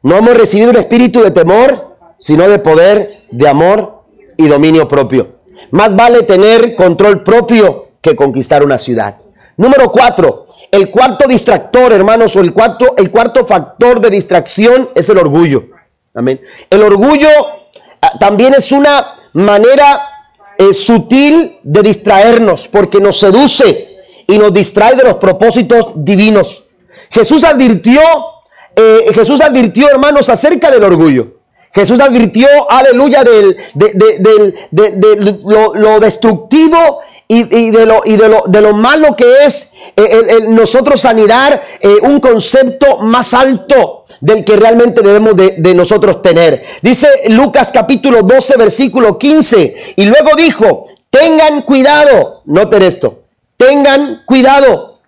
No hemos recibido un espíritu de temor, sino de poder, de amor y dominio propio. Más vale tener control propio que conquistar una ciudad. Número cuatro, el cuarto distractor, hermanos, o el cuarto, el cuarto factor de distracción es el orgullo. Amén. El orgullo ah, también es una manera eh, sutil de distraernos, porque nos seduce y nos distrae de los propósitos divinos. Jesús advirtió, eh, Jesús advirtió, hermanos, acerca del orgullo. Jesús advirtió, aleluya, del, de, lo, destructivo y, de, lo, y de, lo, de lo malo que es el, nosotros anidar eh, un concepto más alto del que realmente debemos de, de, nosotros tener. Dice Lucas capítulo 12, versículo 15, y luego dijo, tengan cuidado, noten esto, tengan cuidado.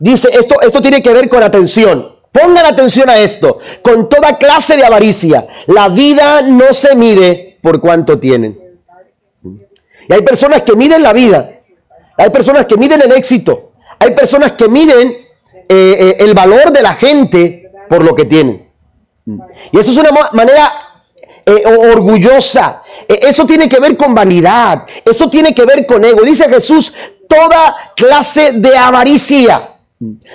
Dice, esto, esto tiene que ver con atención. Pongan atención a esto, con toda clase de avaricia. La vida no se mide por cuánto tienen. Y hay personas que miden la vida, hay personas que miden el éxito, hay personas que miden eh, eh, el valor de la gente por lo que tienen. Y eso es una manera eh, orgullosa. eso tiene que ver con vanidad. Eso tiene que ver con ego. Dice Jesús, toda clase de avaricia.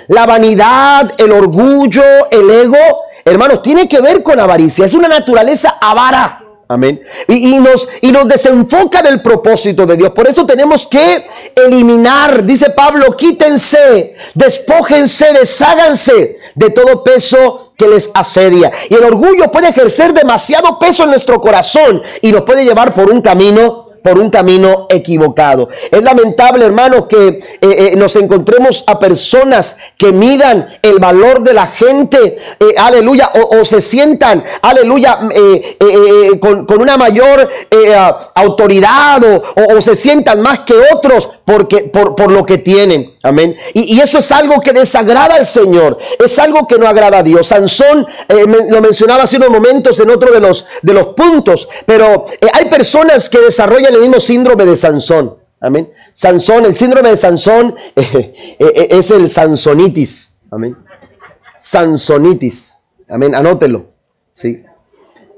La vanidad, el orgullo, el ego, hermanos, tiene que ver con avaricia. Es una naturaleza avara. Amén. Y, nos, y nos desenfoca del propósito de Dios. Por eso tenemos que eliminar, dice Pablo, quítense, despójense, desháganse de todo peso que les asedia. Y el orgullo puede ejercer demasiado peso en nuestro corazón y nos puede llevar por un camino por un camino equivocado. Es lamentable, hermano, que eh, eh, nos encontremos a personas que midan el valor de la gente, eh, aleluya, o, se sientan, aleluya, con, una mayor autoridad o, se sientan más que otros porque, por, por lo que tienen. Amén. Y, eso es algo que desagrada al Señor. Es algo que no agrada a Dios. Sansón lo mencionaba hace unos momentos en otro de los, de los puntos. Pero hay personas que desarrollan el mismo síndrome de Sansón. Amén. Sansón, el síndrome de Sansón eh, eh, es el Sansonitis. Amén. Sansonitis. Amén. Anótelo. Sí.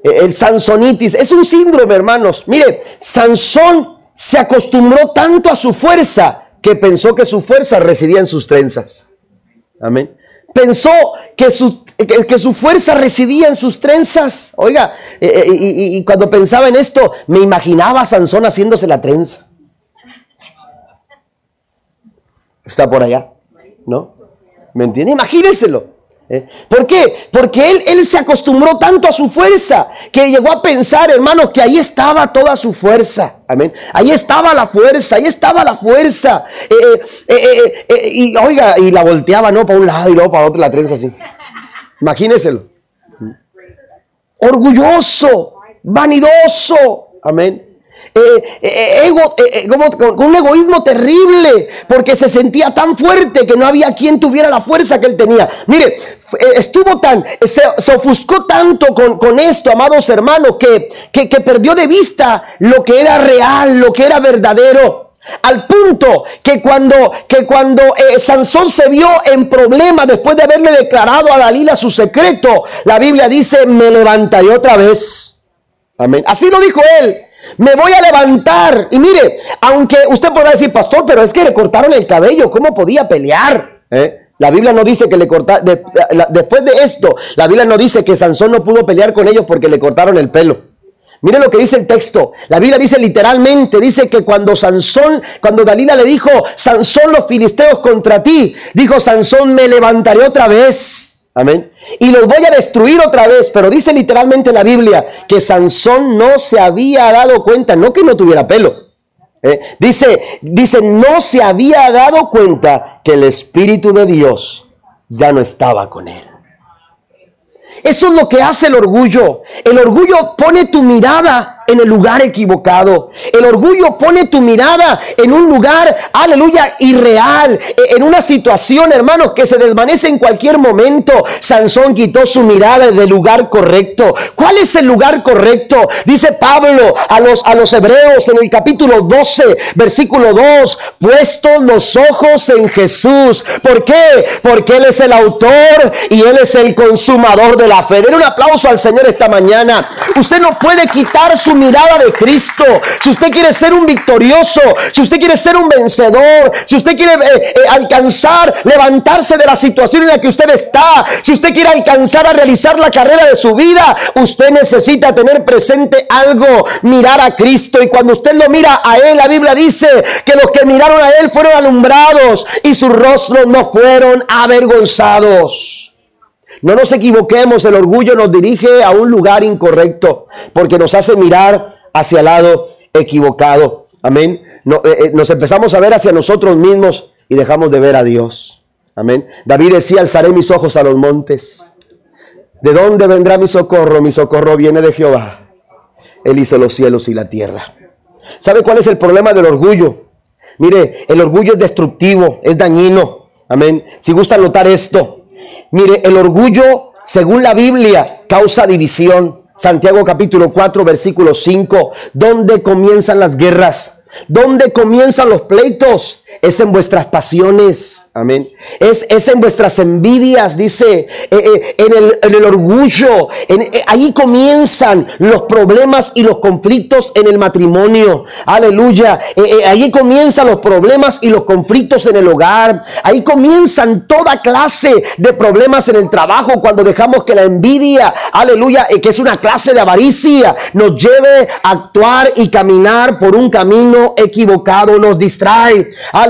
Eh, el Sansonitis es un síndrome, hermanos. Mire, Sansón se acostumbró tanto a su fuerza que pensó que su fuerza residía en sus trenzas. Amén. Pensó que su, que, su fuerza residía en sus trenzas. Oiga, eh, eh, y, cuando pensaba en esto, me imaginaba a Sansón haciéndose la trenza. Está por allá, ¿no? ¿Me entiende? Imagínenselo. ¿Eh? ¿Por qué? Porque él, él se acostumbró tanto a su fuerza que llegó a pensar, hermanos, que ahí estaba toda su fuerza. Amén. Ahí estaba la fuerza, ahí estaba la fuerza. y oiga, y la volteaba, ¿no? Para un lado y luego para otro la trenza así. Imagínenselo. Orgulloso, vanidoso. Amén. Eh, eh, ego, eh, con un egoísmo terrible, porque se sentía tan fuerte que no había quien tuviera la fuerza que él tenía. Mire, estuvo tan, se, ofuscó tanto con, esto, amados hermanos, que, que, que perdió de vista lo que era real, lo que era verdadero. Al punto que cuando, que cuando eh, Sansón se vio en problemas después de haberle declarado a Dalila su secreto, la Biblia dice, me levantaré otra vez. Amén. Así lo dijo él. Me voy a levantar. Y mire, aunque usted podrá decir, pastor, pero es que le cortaron el cabello, ¿cómo podía pelear? ¿Eh? La Biblia no dice que le cortaron, después de esto, la Biblia no dice que Sansón no pudo pelear con ellos porque le cortaron el pelo. Mire lo que dice el texto. La Biblia dice literalmente, dice que cuando Sansón, cuando Dalila le dijo, Sansón los filisteos contra ti, dijo Sansón, me levantaré otra vez. Amén. Y los voy a destruir otra vez. Pero dice literalmente la Biblia que Sansón no se había dado cuenta, no que no tuviera pelo. ¿eh? Dice, dice, no se había dado cuenta que el Espíritu de Dios ya no estaba con él. Eso es lo que hace el orgullo. El orgullo pone tu mirada en el lugar equivocado. El orgullo pone tu mirada en un lugar, aleluya, irreal, e, en una situación, hermanos, que se desvanece en cualquier momento. Sansón quitó su mirada del lugar correcto. ¿Cuál es el lugar correcto? Dice Pablo a los, a los hebreos en el capítulo 12, versículo 2, puestos los ojos en Jesús. ¿Por qué? Porque Él es el autor y Él es el consumador de la fe. Den un aplauso al Señor esta mañana. Usted no puede quitar su mirada de Cristo, si usted quiere ser un victorioso, si usted quiere ser un vencedor, si usted quiere eh, eh, alcanzar, levantarse de la situación en la que usted está, si usted quiere alcanzar a realizar la carrera de su vida, usted necesita tener presente algo, mirar a Cristo. Y cuando usted lo mira a Él, la Biblia dice que los que miraron a Él fueron alumbrados y sus rostros no fueron avergonzados. No nos equivoquemos, el orgullo nos dirige a un lugar incorrecto porque nos hace mirar hacia el lado equivocado. Amén. Eh, eh, nos empezamos a ver hacia nosotros mismos y dejamos de ver a Dios. Amén. David decía, alzaré mis ojos a los montes. ¿De dónde vendrá mi socorro? Mi socorro viene de Jehová. Él hizo los cielos y la tierra. ¿Sabe cuál es el problema del orgullo? Mire, el orgullo es destructivo, es dañino. Amén. Si gusta notar esto, Mire, el orgullo, según la Biblia, causa división. Santiago capítulo 4, versículo 5. ¿Dónde comienzan las guerras? ¿Dónde comienzan los pleitos? Es en vuestras pasiones. Amén. Es, es, en vuestras envidias, dice, eh, eh, en, el, en, el, orgullo. En, eh, ahí comienzan los problemas y los conflictos en el matrimonio. Aleluya. ahí comienzan los problemas y los conflictos en el hogar. Ahí comienzan toda clase de problemas en el trabajo cuando dejamos que la envidia, aleluya, que es una clase de avaricia, nos lleve a actuar y caminar por un camino equivocado, nos distrae. Aleluya.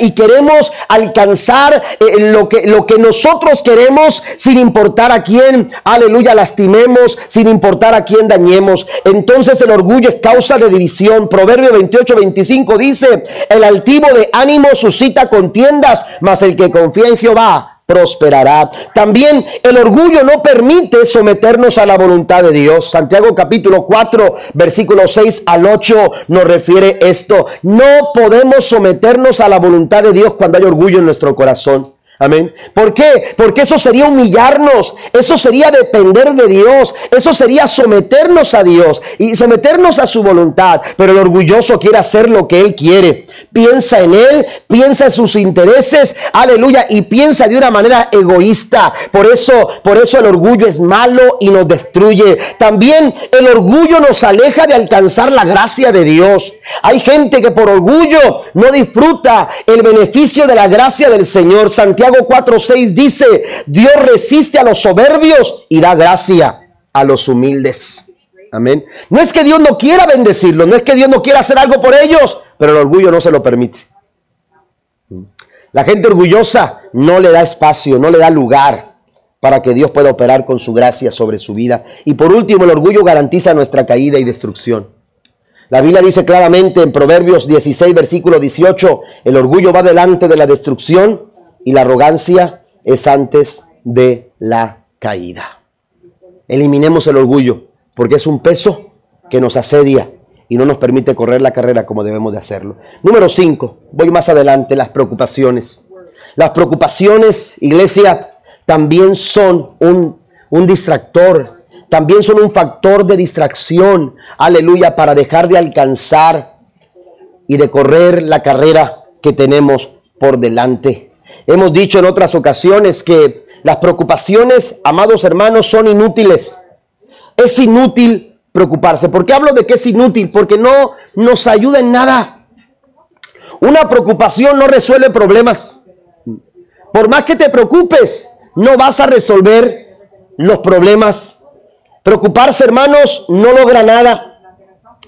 Y queremos alcanzar eh, lo, que, lo que nosotros queremos sin importar a quién, aleluya, lastimemos, sin importar a quién dañemos. Entonces el orgullo es causa de división. Proverbio 28, 25 dice, el altivo de ánimo suscita contiendas, mas el que confía en Jehová prosperará. También el orgullo no permite someternos a la voluntad de Dios. Santiago capítulo 4, versículo 6 al 8 nos refiere esto. No podemos someternos a la voluntad de Dios cuando hay orgullo en nuestro corazón. Amén. ¿Por qué? Porque eso sería humillarnos, eso sería depender de Dios, eso sería someternos a Dios y someternos a su voluntad. Pero el orgulloso quiere hacer lo que él quiere. Piensa en él, piensa en sus intereses, aleluya, y piensa de una manera egoísta. Por eso, por eso el orgullo es malo y nos destruye. También el orgullo nos aleja de alcanzar la gracia de Dios. Hay gente que por orgullo no disfruta el beneficio de la gracia del Señor. Santiago 4:6 dice, Dios resiste a los soberbios y da gracia a los humildes. Amén. No es que Dios no quiera bendecirlos, no es que Dios no quiera hacer algo por ellos, pero el orgullo no se lo permite. La gente orgullosa no le da espacio, no le da lugar para que Dios pueda operar con su gracia sobre su vida. Y por último, el orgullo garantiza nuestra caída y destrucción. La Biblia dice claramente en Proverbios 16, versículo 18, el orgullo va delante de la destrucción y la arrogancia es antes de la caída. Eliminemos el orgullo porque es un peso que nos asedia y no nos permite correr la carrera como debemos de hacerlo. Número 5, voy más adelante, las preocupaciones. Las preocupaciones, iglesia, también son un, un distractor, también son un factor de distracción, aleluya, para dejar de alcanzar y de correr la carrera que tenemos por delante. Hemos dicho en otras ocasiones que las preocupaciones, amados hermanos, son inútiles. Es inútil preocuparse. ¿Por qué hablo de que es inútil? Porque no nos ayuda en nada. Una preocupación no resuelve problemas. Por más que te preocupes, no vas a resolver los problemas. Preocuparse, hermanos, no logra nada.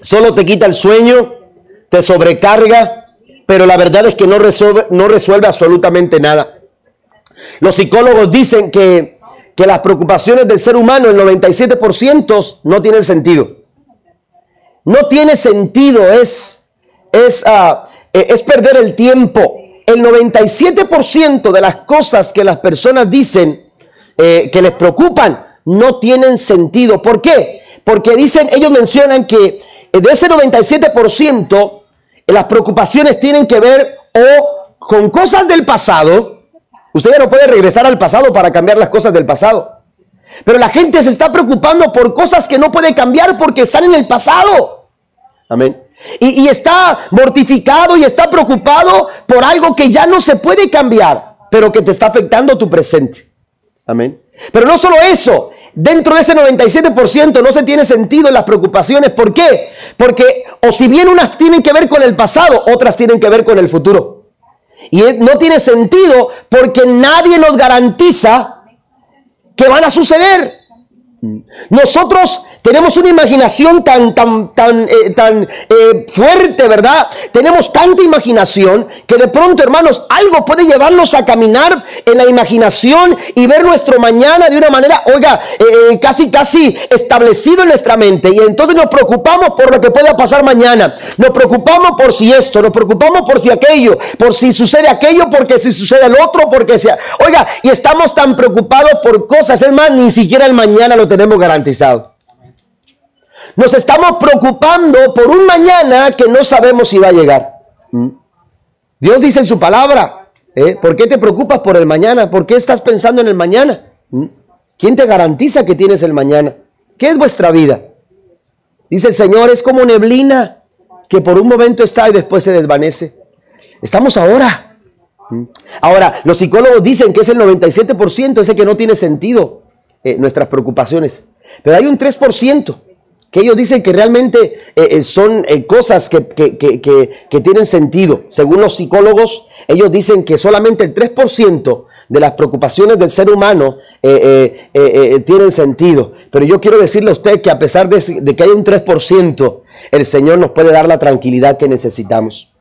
Solo te quita el sueño, te sobrecarga, pero la verdad es que no resuelve, no resuelve absolutamente nada. Los psicólogos dicen que que las preocupaciones del ser humano, el 97%, no tienen sentido. No tiene sentido, es, es, ah, eh, es perder el tiempo. El 97% de las cosas que las personas dicen eh, que les preocupan no tienen sentido. ¿Por qué? Porque dicen, ellos mencionan que de ese 97%, las preocupaciones tienen que ver o con cosas del pasado, Usted ya no puede regresar al pasado para cambiar las cosas del pasado. Pero la gente se está preocupando por cosas que no puede cambiar porque están en el pasado. Amén. Y, está mortificado y está preocupado por algo que ya no se puede cambiar, pero que te está afectando tu presente. Amén. Pero no solo eso, dentro de ese 97% no se tiene sentido en las preocupaciones. ¿Por qué? Porque o si bien unas tienen que ver con el pasado, otras tienen que ver con el futuro. Y no tiene sentido porque nadie nos garantiza que van a suceder. Nosotros tenemos una imaginación tan, tan, tan, eh, tan eh, fuerte, ¿verdad? Tenemos tanta imaginación que de pronto, hermanos, algo puede llevarnos a caminar en la imaginación y ver nuestro mañana de una manera, oiga, eh, casi, casi establecido en nuestra mente. Y entonces nos preocupamos por lo que pueda pasar mañana. Nos preocupamos por si esto, nos preocupamos por si aquello, por si sucede aquello, porque si sucede el otro, porque sea. Oiga, y estamos tan preocupados por cosas, es más, ni siquiera el mañana lo tenemos garantizado. Nos estamos preocupando por un mañana que no sabemos si va a llegar. ¿Mm? Dios dice en su palabra, ¿eh? ¿por qué te preocupas por el mañana? ¿Por qué estás pensando en el mañana? ¿Mm? ¿Quién te garantiza que tienes el mañana? ¿Qué es vuestra vida? Dice el Señor, es como neblina que por un momento está y después se desvanece. Estamos ahora. ¿Mm? Ahora, los psicólogos dicen que es el 97% ese que no tiene sentido eh, nuestras preocupaciones. Pero hay un 3% que ellos dicen que realmente eh, eh, son eh, cosas que, tienen sentido. Según los psicólogos, ellos dicen que solamente el 3% de las preocupaciones del ser humano tienen sentido. Pero yo quiero decirle a usted que a pesar de, que hay un 3%, el Señor nos puede dar la tranquilidad que necesitamos.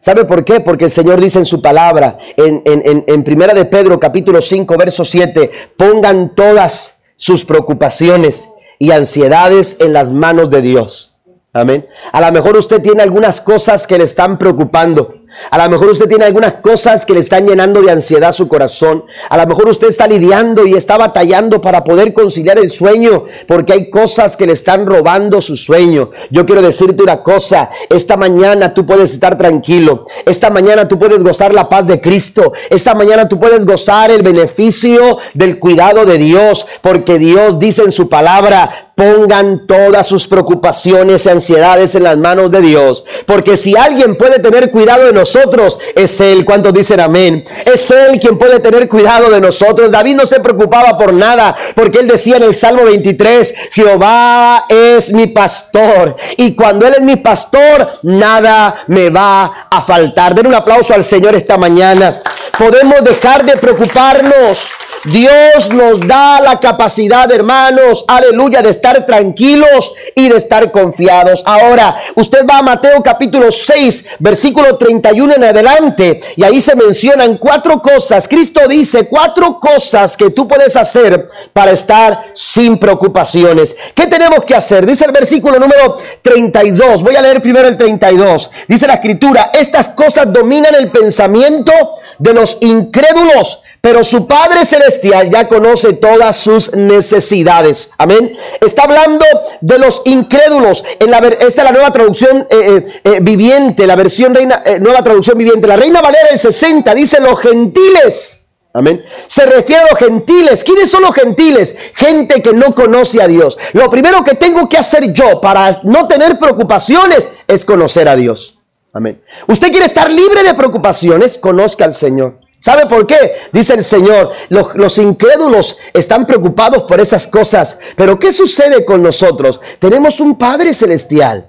¿Sabe por qué? Porque el Señor dice en su palabra, en, en, en Primera de Pedro capítulo 5, verso 7, pongan todas sus preocupaciones y ansiedades en las manos de Dios. Amén. A lo mejor usted tiene algunas cosas que le están preocupando. A lo mejor usted tiene algunas cosas que le están llenando de ansiedad su corazón. A lo mejor usted está lidiando y está batallando para poder conciliar el sueño porque hay cosas que le están robando su sueño. Yo quiero decirte una cosa. Esta mañana tú puedes estar tranquilo. Esta mañana tú puedes gozar la paz de Cristo. Esta mañana tú puedes gozar el beneficio del cuidado de Dios porque Dios dice en su palabra, pongan todas sus preocupaciones y ansiedades en las manos de Dios. Porque si alguien puede tener cuidado de nosotros, es Él. ¿Cuántos dicen amén? Es Él quien puede tener cuidado de nosotros. David no se preocupaba por nada, porque Él decía en el Salmo 23, Jehová es mi pastor. Y cuando Él es mi pastor, nada me va a faltar. Den un aplauso al Señor esta mañana. Podemos dejar de preocuparnos Dios nos da la capacidad, hermanos, aleluya, de estar tranquilos y de estar confiados. Ahora, usted va a Mateo capítulo 6, versículo 31 en adelante, y ahí se mencionan cuatro cosas. Cristo dice cuatro cosas que tú puedes hacer para estar sin preocupaciones. ¿Qué tenemos que hacer? Dice el versículo número 32. Voy a leer primero el 32. Dice la escritura, estas cosas dominan el pensamiento de los incrédulos pero su Padre Celestial ya conoce todas sus necesidades. Amén. Está hablando de los incrédulos. En la, esta es la nueva traducción eh, eh, eh, viviente, la versión reina, nueva traducción viviente. La Reina Valera del 60 dice los gentiles. Amén. Se refiere a los gentiles. ¿Quiénes son los gentiles? Gente que no conoce a Dios. Lo primero que tengo que hacer yo para no tener preocupaciones es conocer a Dios. Amén. Usted quiere estar libre de preocupaciones, conozca al Señor. ¿Sabe por qué? Dice el Señor, los, incrédulos están preocupados por esas cosas. Pero ¿qué sucede con nosotros? Tenemos un Padre Celestial.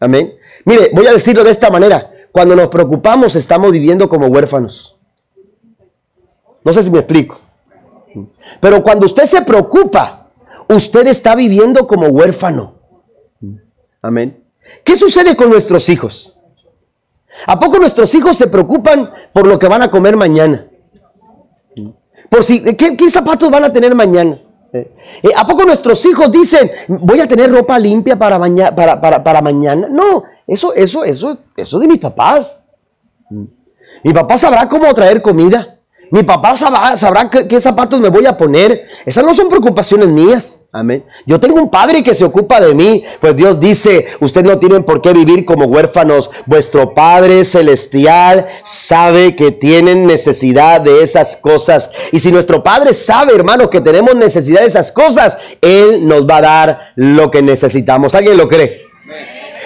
Amén. Mire, voy a decirlo de esta manera. Cuando nos preocupamos estamos viviendo como huérfanos. No sé si me explico. Pero cuando usted se preocupa, usted está viviendo como huérfano. Amén. ¿Qué sucede con nuestros hijos? ¿A poco nuestros hijos se preocupan por lo que van a comer mañana? Por si, ¿qué, zapatos van a tener mañana? Eh, ¿A poco nuestros hijos dicen, voy a tener ropa limpia para, para, para, mañana? No, eso, eso, eso, eso de mis papás. Mi papá sabrá cómo traer comida. Mi papá sabrá, qué, zapatos me voy a poner. Esas no son preocupaciones mías. Amén. Yo tengo un padre que se ocupa de mí. Pues Dios dice, ustedes no tienen por qué vivir como huérfanos. Vuestro Padre Celestial sabe que tienen necesidad de esas cosas. Y si nuestro Padre sabe, hermanos, que tenemos necesidad de esas cosas, Él nos va a dar lo que necesitamos. ¿Alguien lo cree?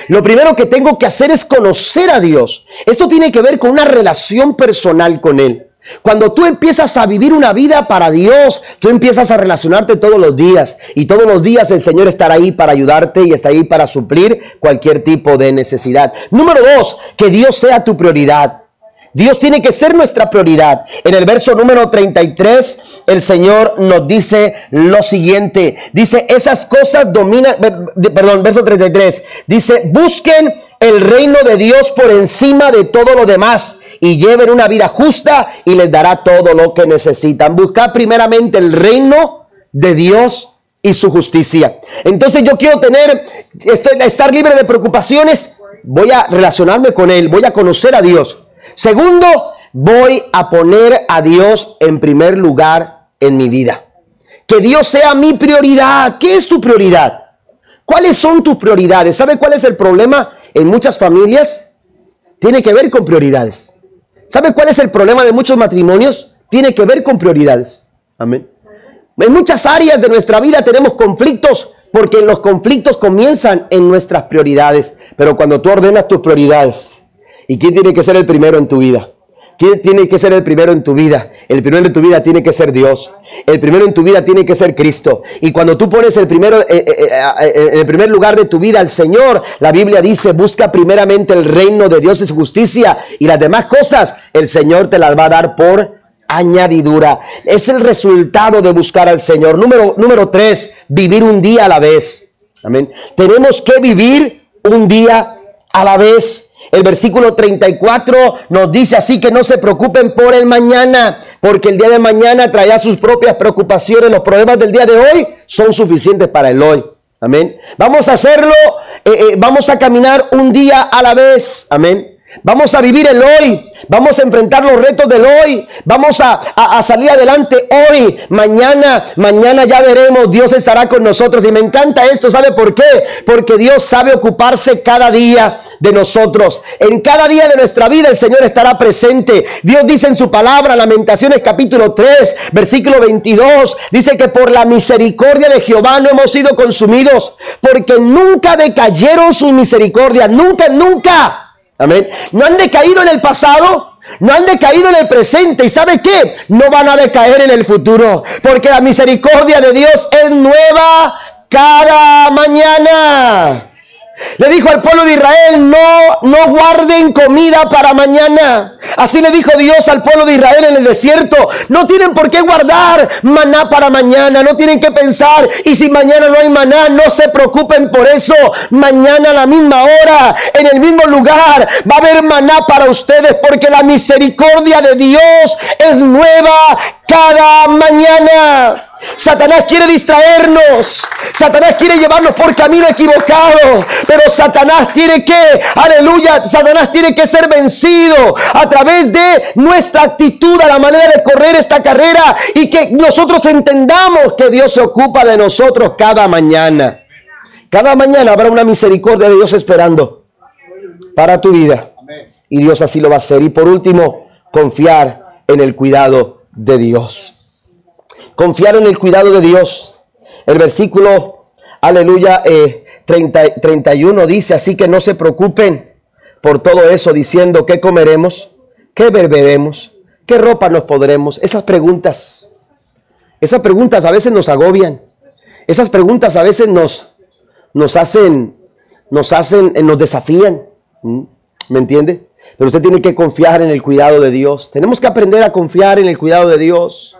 Lo primero que tengo que hacer es conocer a Dios. Esto tiene que ver con una relación personal con Él. Cuando tú empiezas a vivir una vida para Dios, tú empiezas a relacionarte todos los días y todos los días el Señor estará ahí para ayudarte y está ahí para suplir cualquier tipo de necesidad. Número dos, que Dios sea tu prioridad. Dios tiene que ser nuestra prioridad. En el verso número 33, el Señor nos dice lo siguiente. Dice, esas cosas dominan, perdón, verso 33. Dice, busquen el reino de Dios por encima de todo lo demás y lleven una vida justa y les dará todo lo que necesitan. Buscar primeramente el reino de Dios y su justicia. Entonces yo quiero tener, estar libre de preocupaciones, voy a relacionarme con Él, voy a conocer a Dios. Segundo, voy a poner a Dios en primer lugar en mi vida. Que Dios sea mi prioridad. ¿Qué es tu prioridad? ¿Cuáles son tus prioridades? ¿Sabe cuál es el problema en muchas familias? Tiene que ver con prioridades. ¿Sabe cuál es el problema de muchos matrimonios? Tiene que ver con prioridades. Amén. En muchas áreas de nuestra vida tenemos conflictos porque los conflictos comienzan en nuestras prioridades. Pero cuando tú ordenas tus prioridades, ¿y quién tiene que ser el primero en tu vida? ¿Quién tiene que ser el primero en tu vida? El primero en tu vida tiene que ser Dios. El primero en tu vida tiene que ser Cristo. Y cuando tú pones el primero, eh, eh, eh, en el primer lugar de tu vida al Señor, la Biblia dice, busca primeramente el reino de Dios y su justicia y las demás cosas, el Señor te las va a dar por añadidura. Es el resultado de buscar al Señor. Número, número tres, vivir un día a la vez. Amén. Tenemos que vivir un día a la vez. El versículo 34 nos dice así que no se preocupen por el mañana, porque el día de mañana traerá sus propias preocupaciones. Los problemas del día de hoy son suficientes para el hoy. Amén. Vamos a hacerlo, eh, eh, vamos a caminar un día a la vez. Amén. Vamos a vivir el hoy. Vamos a enfrentar los retos del hoy. Vamos a, a, salir adelante hoy. Mañana, mañana ya veremos. Dios estará con nosotros. Y me encanta esto. ¿Sabe por qué? Porque Dios sabe ocuparse cada día de nosotros. En cada día de nuestra vida el Señor estará presente. Dios dice en su palabra, Lamentaciones capítulo 3, versículo 22, dice que por la misericordia de Jehová no hemos sido consumidos, porque nunca decayeron sus misericordias, nunca, nunca. Amén. No han decaído en el pasado, no han decaído en el presente. ¿Y sabe qué? No van a decaer en el futuro. Porque la misericordia de Dios es nueva cada mañana. Le dijo al pueblo de Israel, no, no guarden comida para mañana. Así le dijo Dios al pueblo de Israel en el desierto, no tienen por qué guardar maná para mañana, no tienen que pensar, y si mañana no hay maná, no se preocupen por eso. Mañana a la misma hora, en el mismo lugar, va a haber maná para ustedes, porque la misericordia de Dios es nueva cada mañana. Satanás quiere distraernos. Satanás quiere llevarnos por camino equivocado. Pero Satanás tiene que, aleluya, Satanás tiene que ser vencido a través de nuestra actitud, a la manera de correr esta carrera y que nosotros entendamos que Dios se ocupa de nosotros cada mañana. Cada mañana habrá una misericordia de Dios esperando para tu vida. Y Dios así lo va a hacer. Y por último, confiar en el cuidado de Dios. Confiar en el cuidado de Dios. El versículo, aleluya, 31 eh, dice, así que no se preocupen por todo eso, diciendo, ¿qué comeremos? ¿Qué beberemos? ¿Qué ropa nos podremos? Esas preguntas, esas preguntas a veces nos agobian. Esas preguntas a veces nos, nos hacen, nos hacen, eh, nos desafían. ¿Mm? ¿Me entiende? Pero usted tiene que confiar en el cuidado de Dios. Tenemos que aprender a confiar en el cuidado de Dios.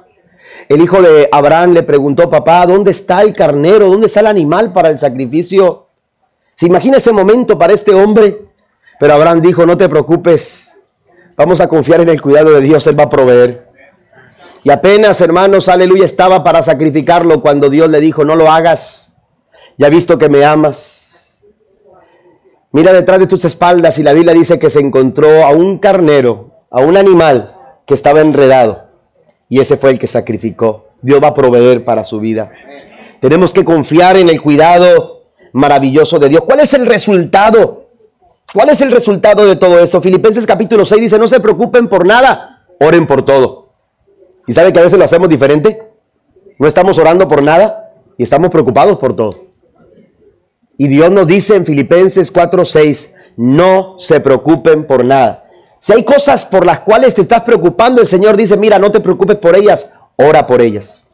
El hijo de Abraham le preguntó, papá, ¿dónde está el carnero? ¿Dónde está el animal para el sacrificio? ¿Se imagina ese momento para este hombre? Pero Abraham dijo, no te preocupes, vamos a confiar en el cuidado de Dios, Él va a proveer. Y apenas, hermanos, aleluya, estaba para sacrificarlo cuando Dios le dijo, no lo hagas, ya visto que me amas. Mira detrás de tus espaldas y la Biblia dice que se encontró a un carnero, a un animal que estaba enredado y ese fue el que sacrificó. Dios va a proveer para su vida. Tenemos que confiar en el cuidado maravilloso de Dios. ¿Cuál es el resultado? ¿Cuál es el resultado de todo esto? Filipenses capítulo 6 dice, no se preocupen por nada, oren por todo. ¿Y sabe que a veces lo hacemos diferente? No estamos orando por nada y estamos preocupados por todo. Y Dios nos dice en Filipenses 4:6, no se preocupen por nada. Si hay cosas por las cuales te estás preocupando, el Señor dice, mira, no te preocupes por ellas, ora por ellas.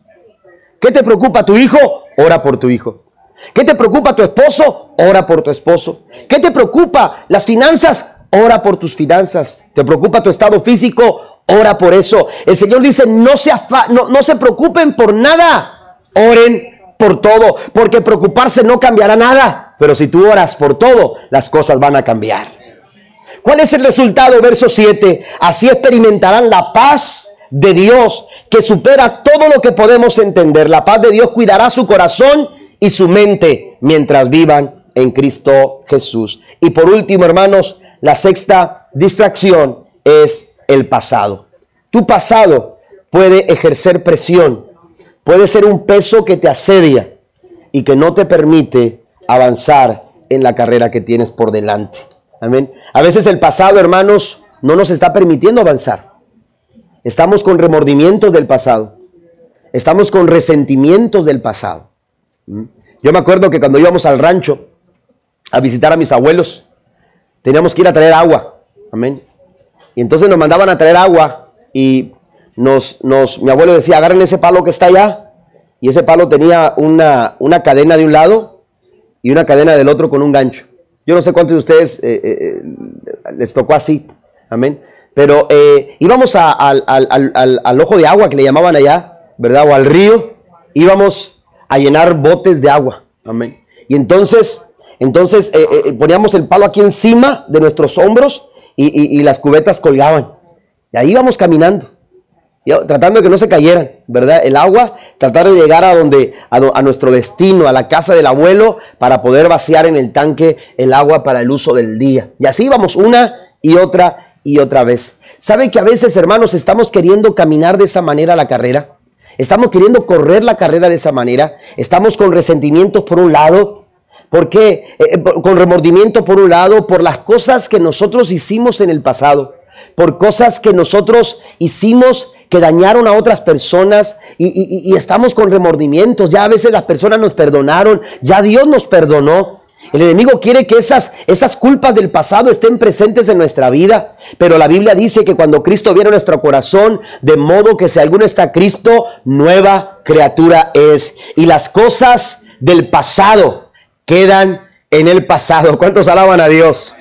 ¿Qué te preocupa tu hijo? Ora por tu hijo. ¿Qué te preocupa tu esposo? Ora por tu esposo. ¿Qué te preocupa las finanzas? Ora por tus finanzas. ¿Te preocupa tu estado físico? Ora por eso. El Señor dice, no se, no, no se preocupen por nada. Oren por todo, porque preocuparse no cambiará nada. Pero si tú oras por todo, las cosas van a cambiar. ¿Cuál es el resultado? Verso 7. Así experimentarán la paz de Dios que supera todo lo que podemos entender. La paz de Dios cuidará su corazón y su mente mientras vivan en Cristo Jesús. Y por último, hermanos, la sexta distracción es el pasado. Tu pasado puede ejercer presión, puede ser un peso que te asedia y que no te permite avanzar en la carrera que tienes por delante. Amén. A veces el pasado, hermanos, no nos está permitiendo avanzar. Estamos con remordimientos del pasado. Estamos con resentimientos del pasado. ¿Mm? Yo me acuerdo que cuando íbamos al rancho a visitar a mis abuelos, teníamos que ir a traer agua. Amén. Y entonces nos mandaban a traer agua y nos, nos, mi abuelo decía, agarren ese palo que está allá. Y ese palo tenía una, una cadena de un lado y una cadena del otro con un gancho. Yo no sé cuántos de ustedes eh, eh, eh, les tocó así, amén. Pero íbamos al, ojo de agua que le llamaban allá, ¿verdad? O al río, íbamos a llenar botes de agua, amén. Y entonces, entonces poníamos el palo aquí encima de nuestros hombros y, y las cubetas colgaban. Y ahí íbamos caminando tratando de que no se cayeran, ¿verdad? El agua, tratar de llegar a donde, a, nuestro destino, a la casa del abuelo, para poder vaciar en el tanque el agua para el uso del día. Y así vamos una y otra y otra vez. ¿Saben que a veces, hermanos, estamos queriendo caminar de esa manera la carrera? Estamos queriendo correr la carrera de esa manera. Estamos con resentimientos por un lado, ¿Por qué? Eh, eh, con remordimiento por un lado, por las cosas que nosotros hicimos en el pasado, por cosas que nosotros hicimos que dañaron a otras personas y, estamos con remordimientos. Ya a veces las personas nos perdonaron, ya Dios nos perdonó. El enemigo quiere que esas, esas culpas del pasado estén presentes en nuestra vida. Pero la Biblia dice que cuando Cristo viene a nuestro corazón, de modo que si alguno está Cristo, nueva criatura es. Y las cosas del pasado quedan en el pasado. ¿Cuántos alaban a Dios?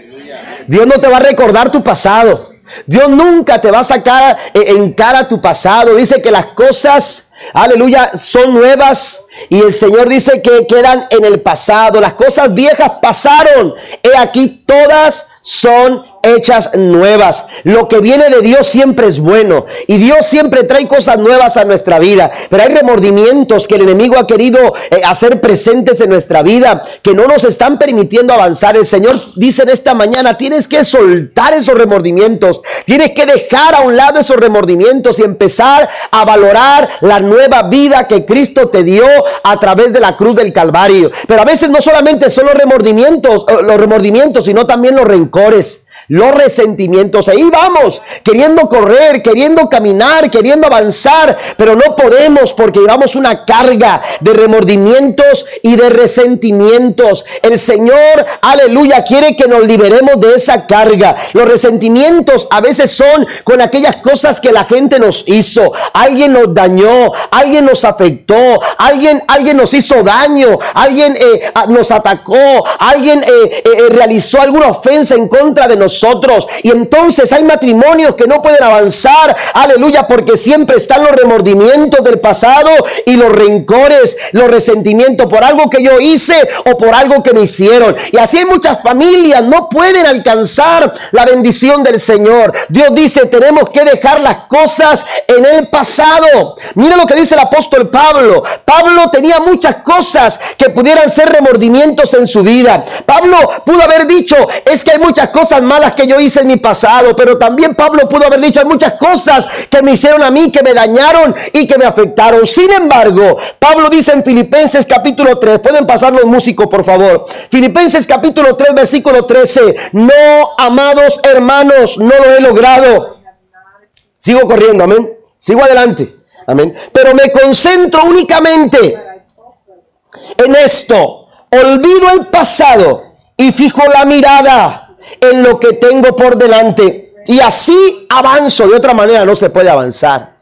Dios no te va a recordar tu pasado. Dios nunca te va a sacar en cara tu pasado. Dice que las cosas, aleluya, son nuevas. Y el Señor dice que quedan en el pasado. Las cosas viejas pasaron. He aquí todas son hechas nuevas. Lo que viene de Dios siempre es bueno. Y Dios siempre trae cosas nuevas a nuestra vida. Pero hay remordimientos que el enemigo ha querido eh, hacer presentes en nuestra vida que no nos están permitiendo avanzar. El Señor dice en esta mañana, tienes que soltar esos remordimientos. Tienes que dejar a un lado esos remordimientos y empezar a valorar la nueva vida que Cristo te dio a través de la cruz del Calvario. Pero a veces no solamente son los remordimientos, eh, los remordimientos, sino también los rencores los resentimientos. Ahí vamos, queriendo correr, queriendo caminar, queriendo avanzar, pero no podemos porque llevamos una carga de remordimientos y de resentimientos. El Señor, aleluya, quiere que nos liberemos de esa carga. Los resentimientos a veces son con aquellas cosas que la gente nos hizo. Alguien nos dañó, alguien nos afectó, alguien, alguien nos hizo daño, alguien eh, nos atacó, alguien eh, eh, realizó alguna ofensa en contra de nosotros Y entonces hay matrimonios que no pueden avanzar, aleluya, porque siempre están los remordimientos del pasado y los rencores, los resentimientos por algo que yo hice o por algo que me hicieron. Y así hay muchas familias, no pueden alcanzar la bendición del Señor. Dios dice, tenemos que dejar las cosas en el pasado. Mira lo que dice el apóstol Pablo. Pablo tenía muchas cosas que pudieran ser remordimientos en su vida. Pablo pudo haber dicho, es que hay muchas cosas malas que yo hice en mi pasado, pero también Pablo pudo haber dicho, muchas cosas que me hicieron a mí, que me dañaron y que me afectaron. Sin embargo, Pablo dice en Filipenses capítulo 3, pueden pasar los músicos por favor, Filipenses capítulo 3 versículo 13, no, amados hermanos, no lo he logrado. Sigo corriendo, amén. Sigo adelante, amén. Pero me concentro únicamente en esto. Olvido el pasado y fijo la mirada en lo que tengo por delante. Y así avanzo. De otra manera no se puede avanzar.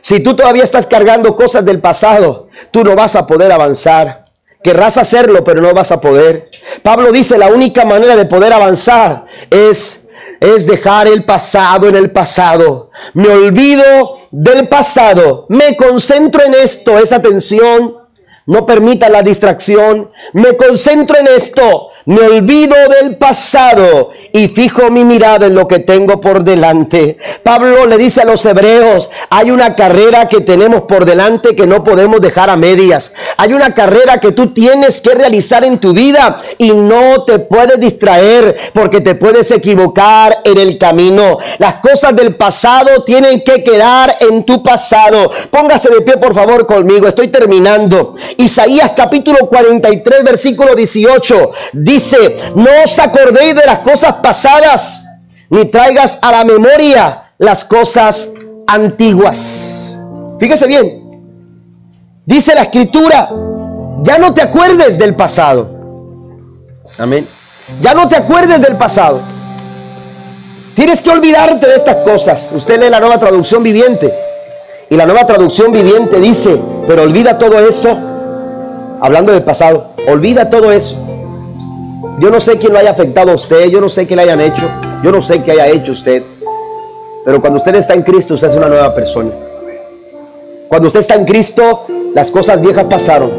Si tú todavía estás cargando cosas del pasado, tú no vas a poder avanzar. Querrás hacerlo, pero no vas a poder. Pablo dice, la única manera de poder avanzar es, es dejar el pasado en el pasado. Me olvido del pasado. Me concentro en esto, esa atención. No permita la distracción. Me concentro en esto me olvido del pasado y fijo mi mirada en lo que tengo por delante. Pablo le dice a los hebreos, hay una carrera que tenemos por delante que no podemos dejar a medias. Hay una carrera que tú tienes que realizar en tu vida y no te puedes distraer porque te puedes equivocar en el camino. Las cosas del pasado tienen que quedar en tu pasado. Póngase de pie por favor conmigo, estoy terminando. Isaías capítulo 43 versículo 18 dice, no os acordéis de las cosas pasadas, ni traigas a la memoria las cosas antiguas. Fíjese bien, dice la escritura, ya no te acuerdes del pasado. Amén. Ya no te acuerdes del pasado. Tienes que olvidarte de estas cosas. Usted lee la nueva traducción viviente. Y la nueva traducción viviente dice, pero olvida todo eso, hablando del pasado, olvida todo eso yo no sé quién lo haya afectado a usted, yo no sé qué le hayan hecho, yo no sé qué haya hecho usted. Pero cuando usted está en Cristo, usted es una nueva persona. Cuando usted está en Cristo, las cosas viejas pasaron.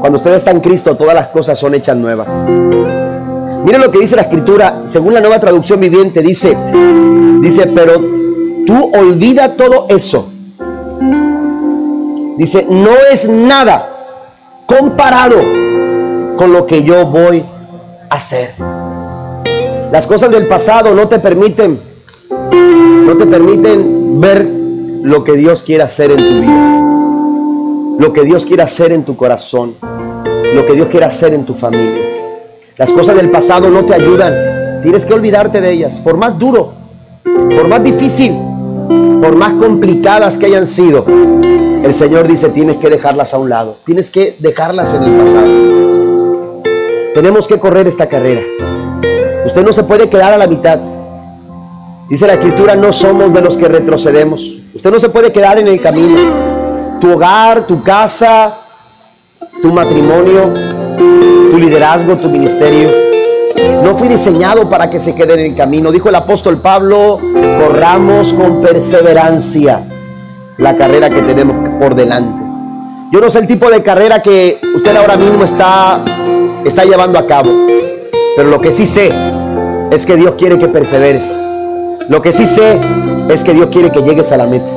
Cuando usted está en Cristo, todas las cosas son hechas nuevas. Mire lo que dice la escritura, según la nueva traducción viviente, dice, dice, pero tú olvida todo eso. Dice, no es nada comparado con lo que yo voy hacer. Las cosas del pasado no te permiten, no te permiten ver lo que Dios quiere hacer en tu vida, lo que Dios quiere hacer en tu corazón. lo que Dios quiere hacer en tu familia. Las cosas del pasado no te ayudan. Tienes que olvidarte de ellas. Por más duro, por más difícil, por más complicadas que hayan sido, el Señor dice, tienes que dejarlas a un lado. Tienes que dejarlas en el pasado. Tenemos que correr esta carrera. Usted no se puede quedar a la mitad. Dice la escritura, no somos de los que retrocedemos. Usted no se puede quedar en el camino. Tu hogar, tu casa, tu matrimonio, tu liderazgo, tu ministerio. No fui diseñado para que se quede en el camino. Dijo el apóstol Pablo, corramos con perseverancia la carrera que tenemos por delante. Yo no sé el tipo de carrera que usted ahora mismo está, está llevando a cabo, pero lo que sí sé es que Dios quiere que perseveres. Lo que sí sé es que Dios quiere que llegues a la meta.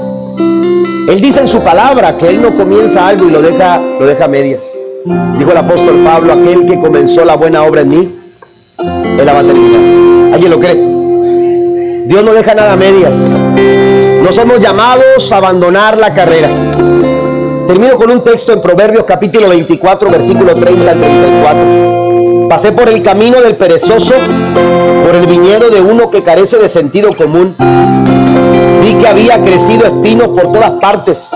Él dice en su palabra que Él no comienza algo y lo deja, lo deja a medias. Dijo el apóstol Pablo, aquel que comenzó la buena obra en mí, Él la va a terminar. ¿Alguien lo cree? Dios no deja nada a medias. No somos llamados a abandonar la carrera. Termino con un texto en Proverbios capítulo 24, versículo 30 al 34. Pasé por el camino del perezoso, por el viñedo de uno que carece de sentido común. Vi que había crecido espinos por todas partes.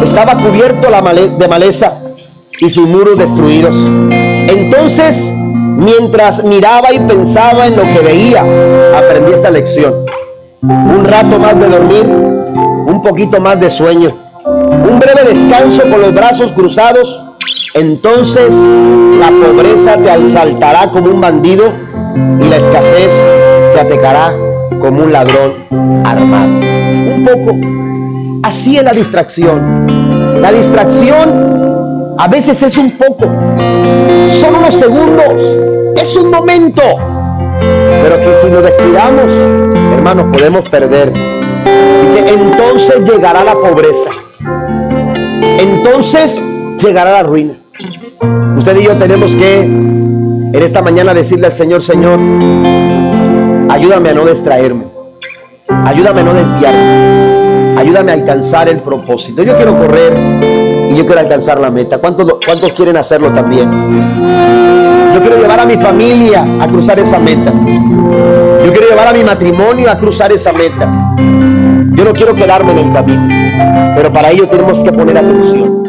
Estaba cubierto de maleza y sus muros destruidos. Entonces, mientras miraba y pensaba en lo que veía, aprendí esta lección. Un rato más de dormir, un poquito más de sueño, un breve descanso con los brazos cruzados. Entonces la pobreza te asaltará como un bandido y la escasez te atacará como un ladrón armado. Un poco. Así es la distracción. La distracción a veces es un poco. Son unos segundos. Es un momento. Pero que si nos descuidamos, hermanos, podemos perder. Dice, entonces llegará la pobreza. Entonces llegará la ruina. Usted y yo tenemos que en esta mañana decirle al Señor, Señor, ayúdame a no distraerme. Ayúdame a no desviarme. Ayúdame a alcanzar el propósito. Yo quiero correr y yo quiero alcanzar la meta. ¿Cuántos, cuántos quieren hacerlo también? Yo quiero llevar a mi familia a cruzar esa meta. Yo quiero llevar a mi matrimonio a cruzar esa meta. Yo no quiero quedarme en el camino. Pero para ello tenemos que poner atención.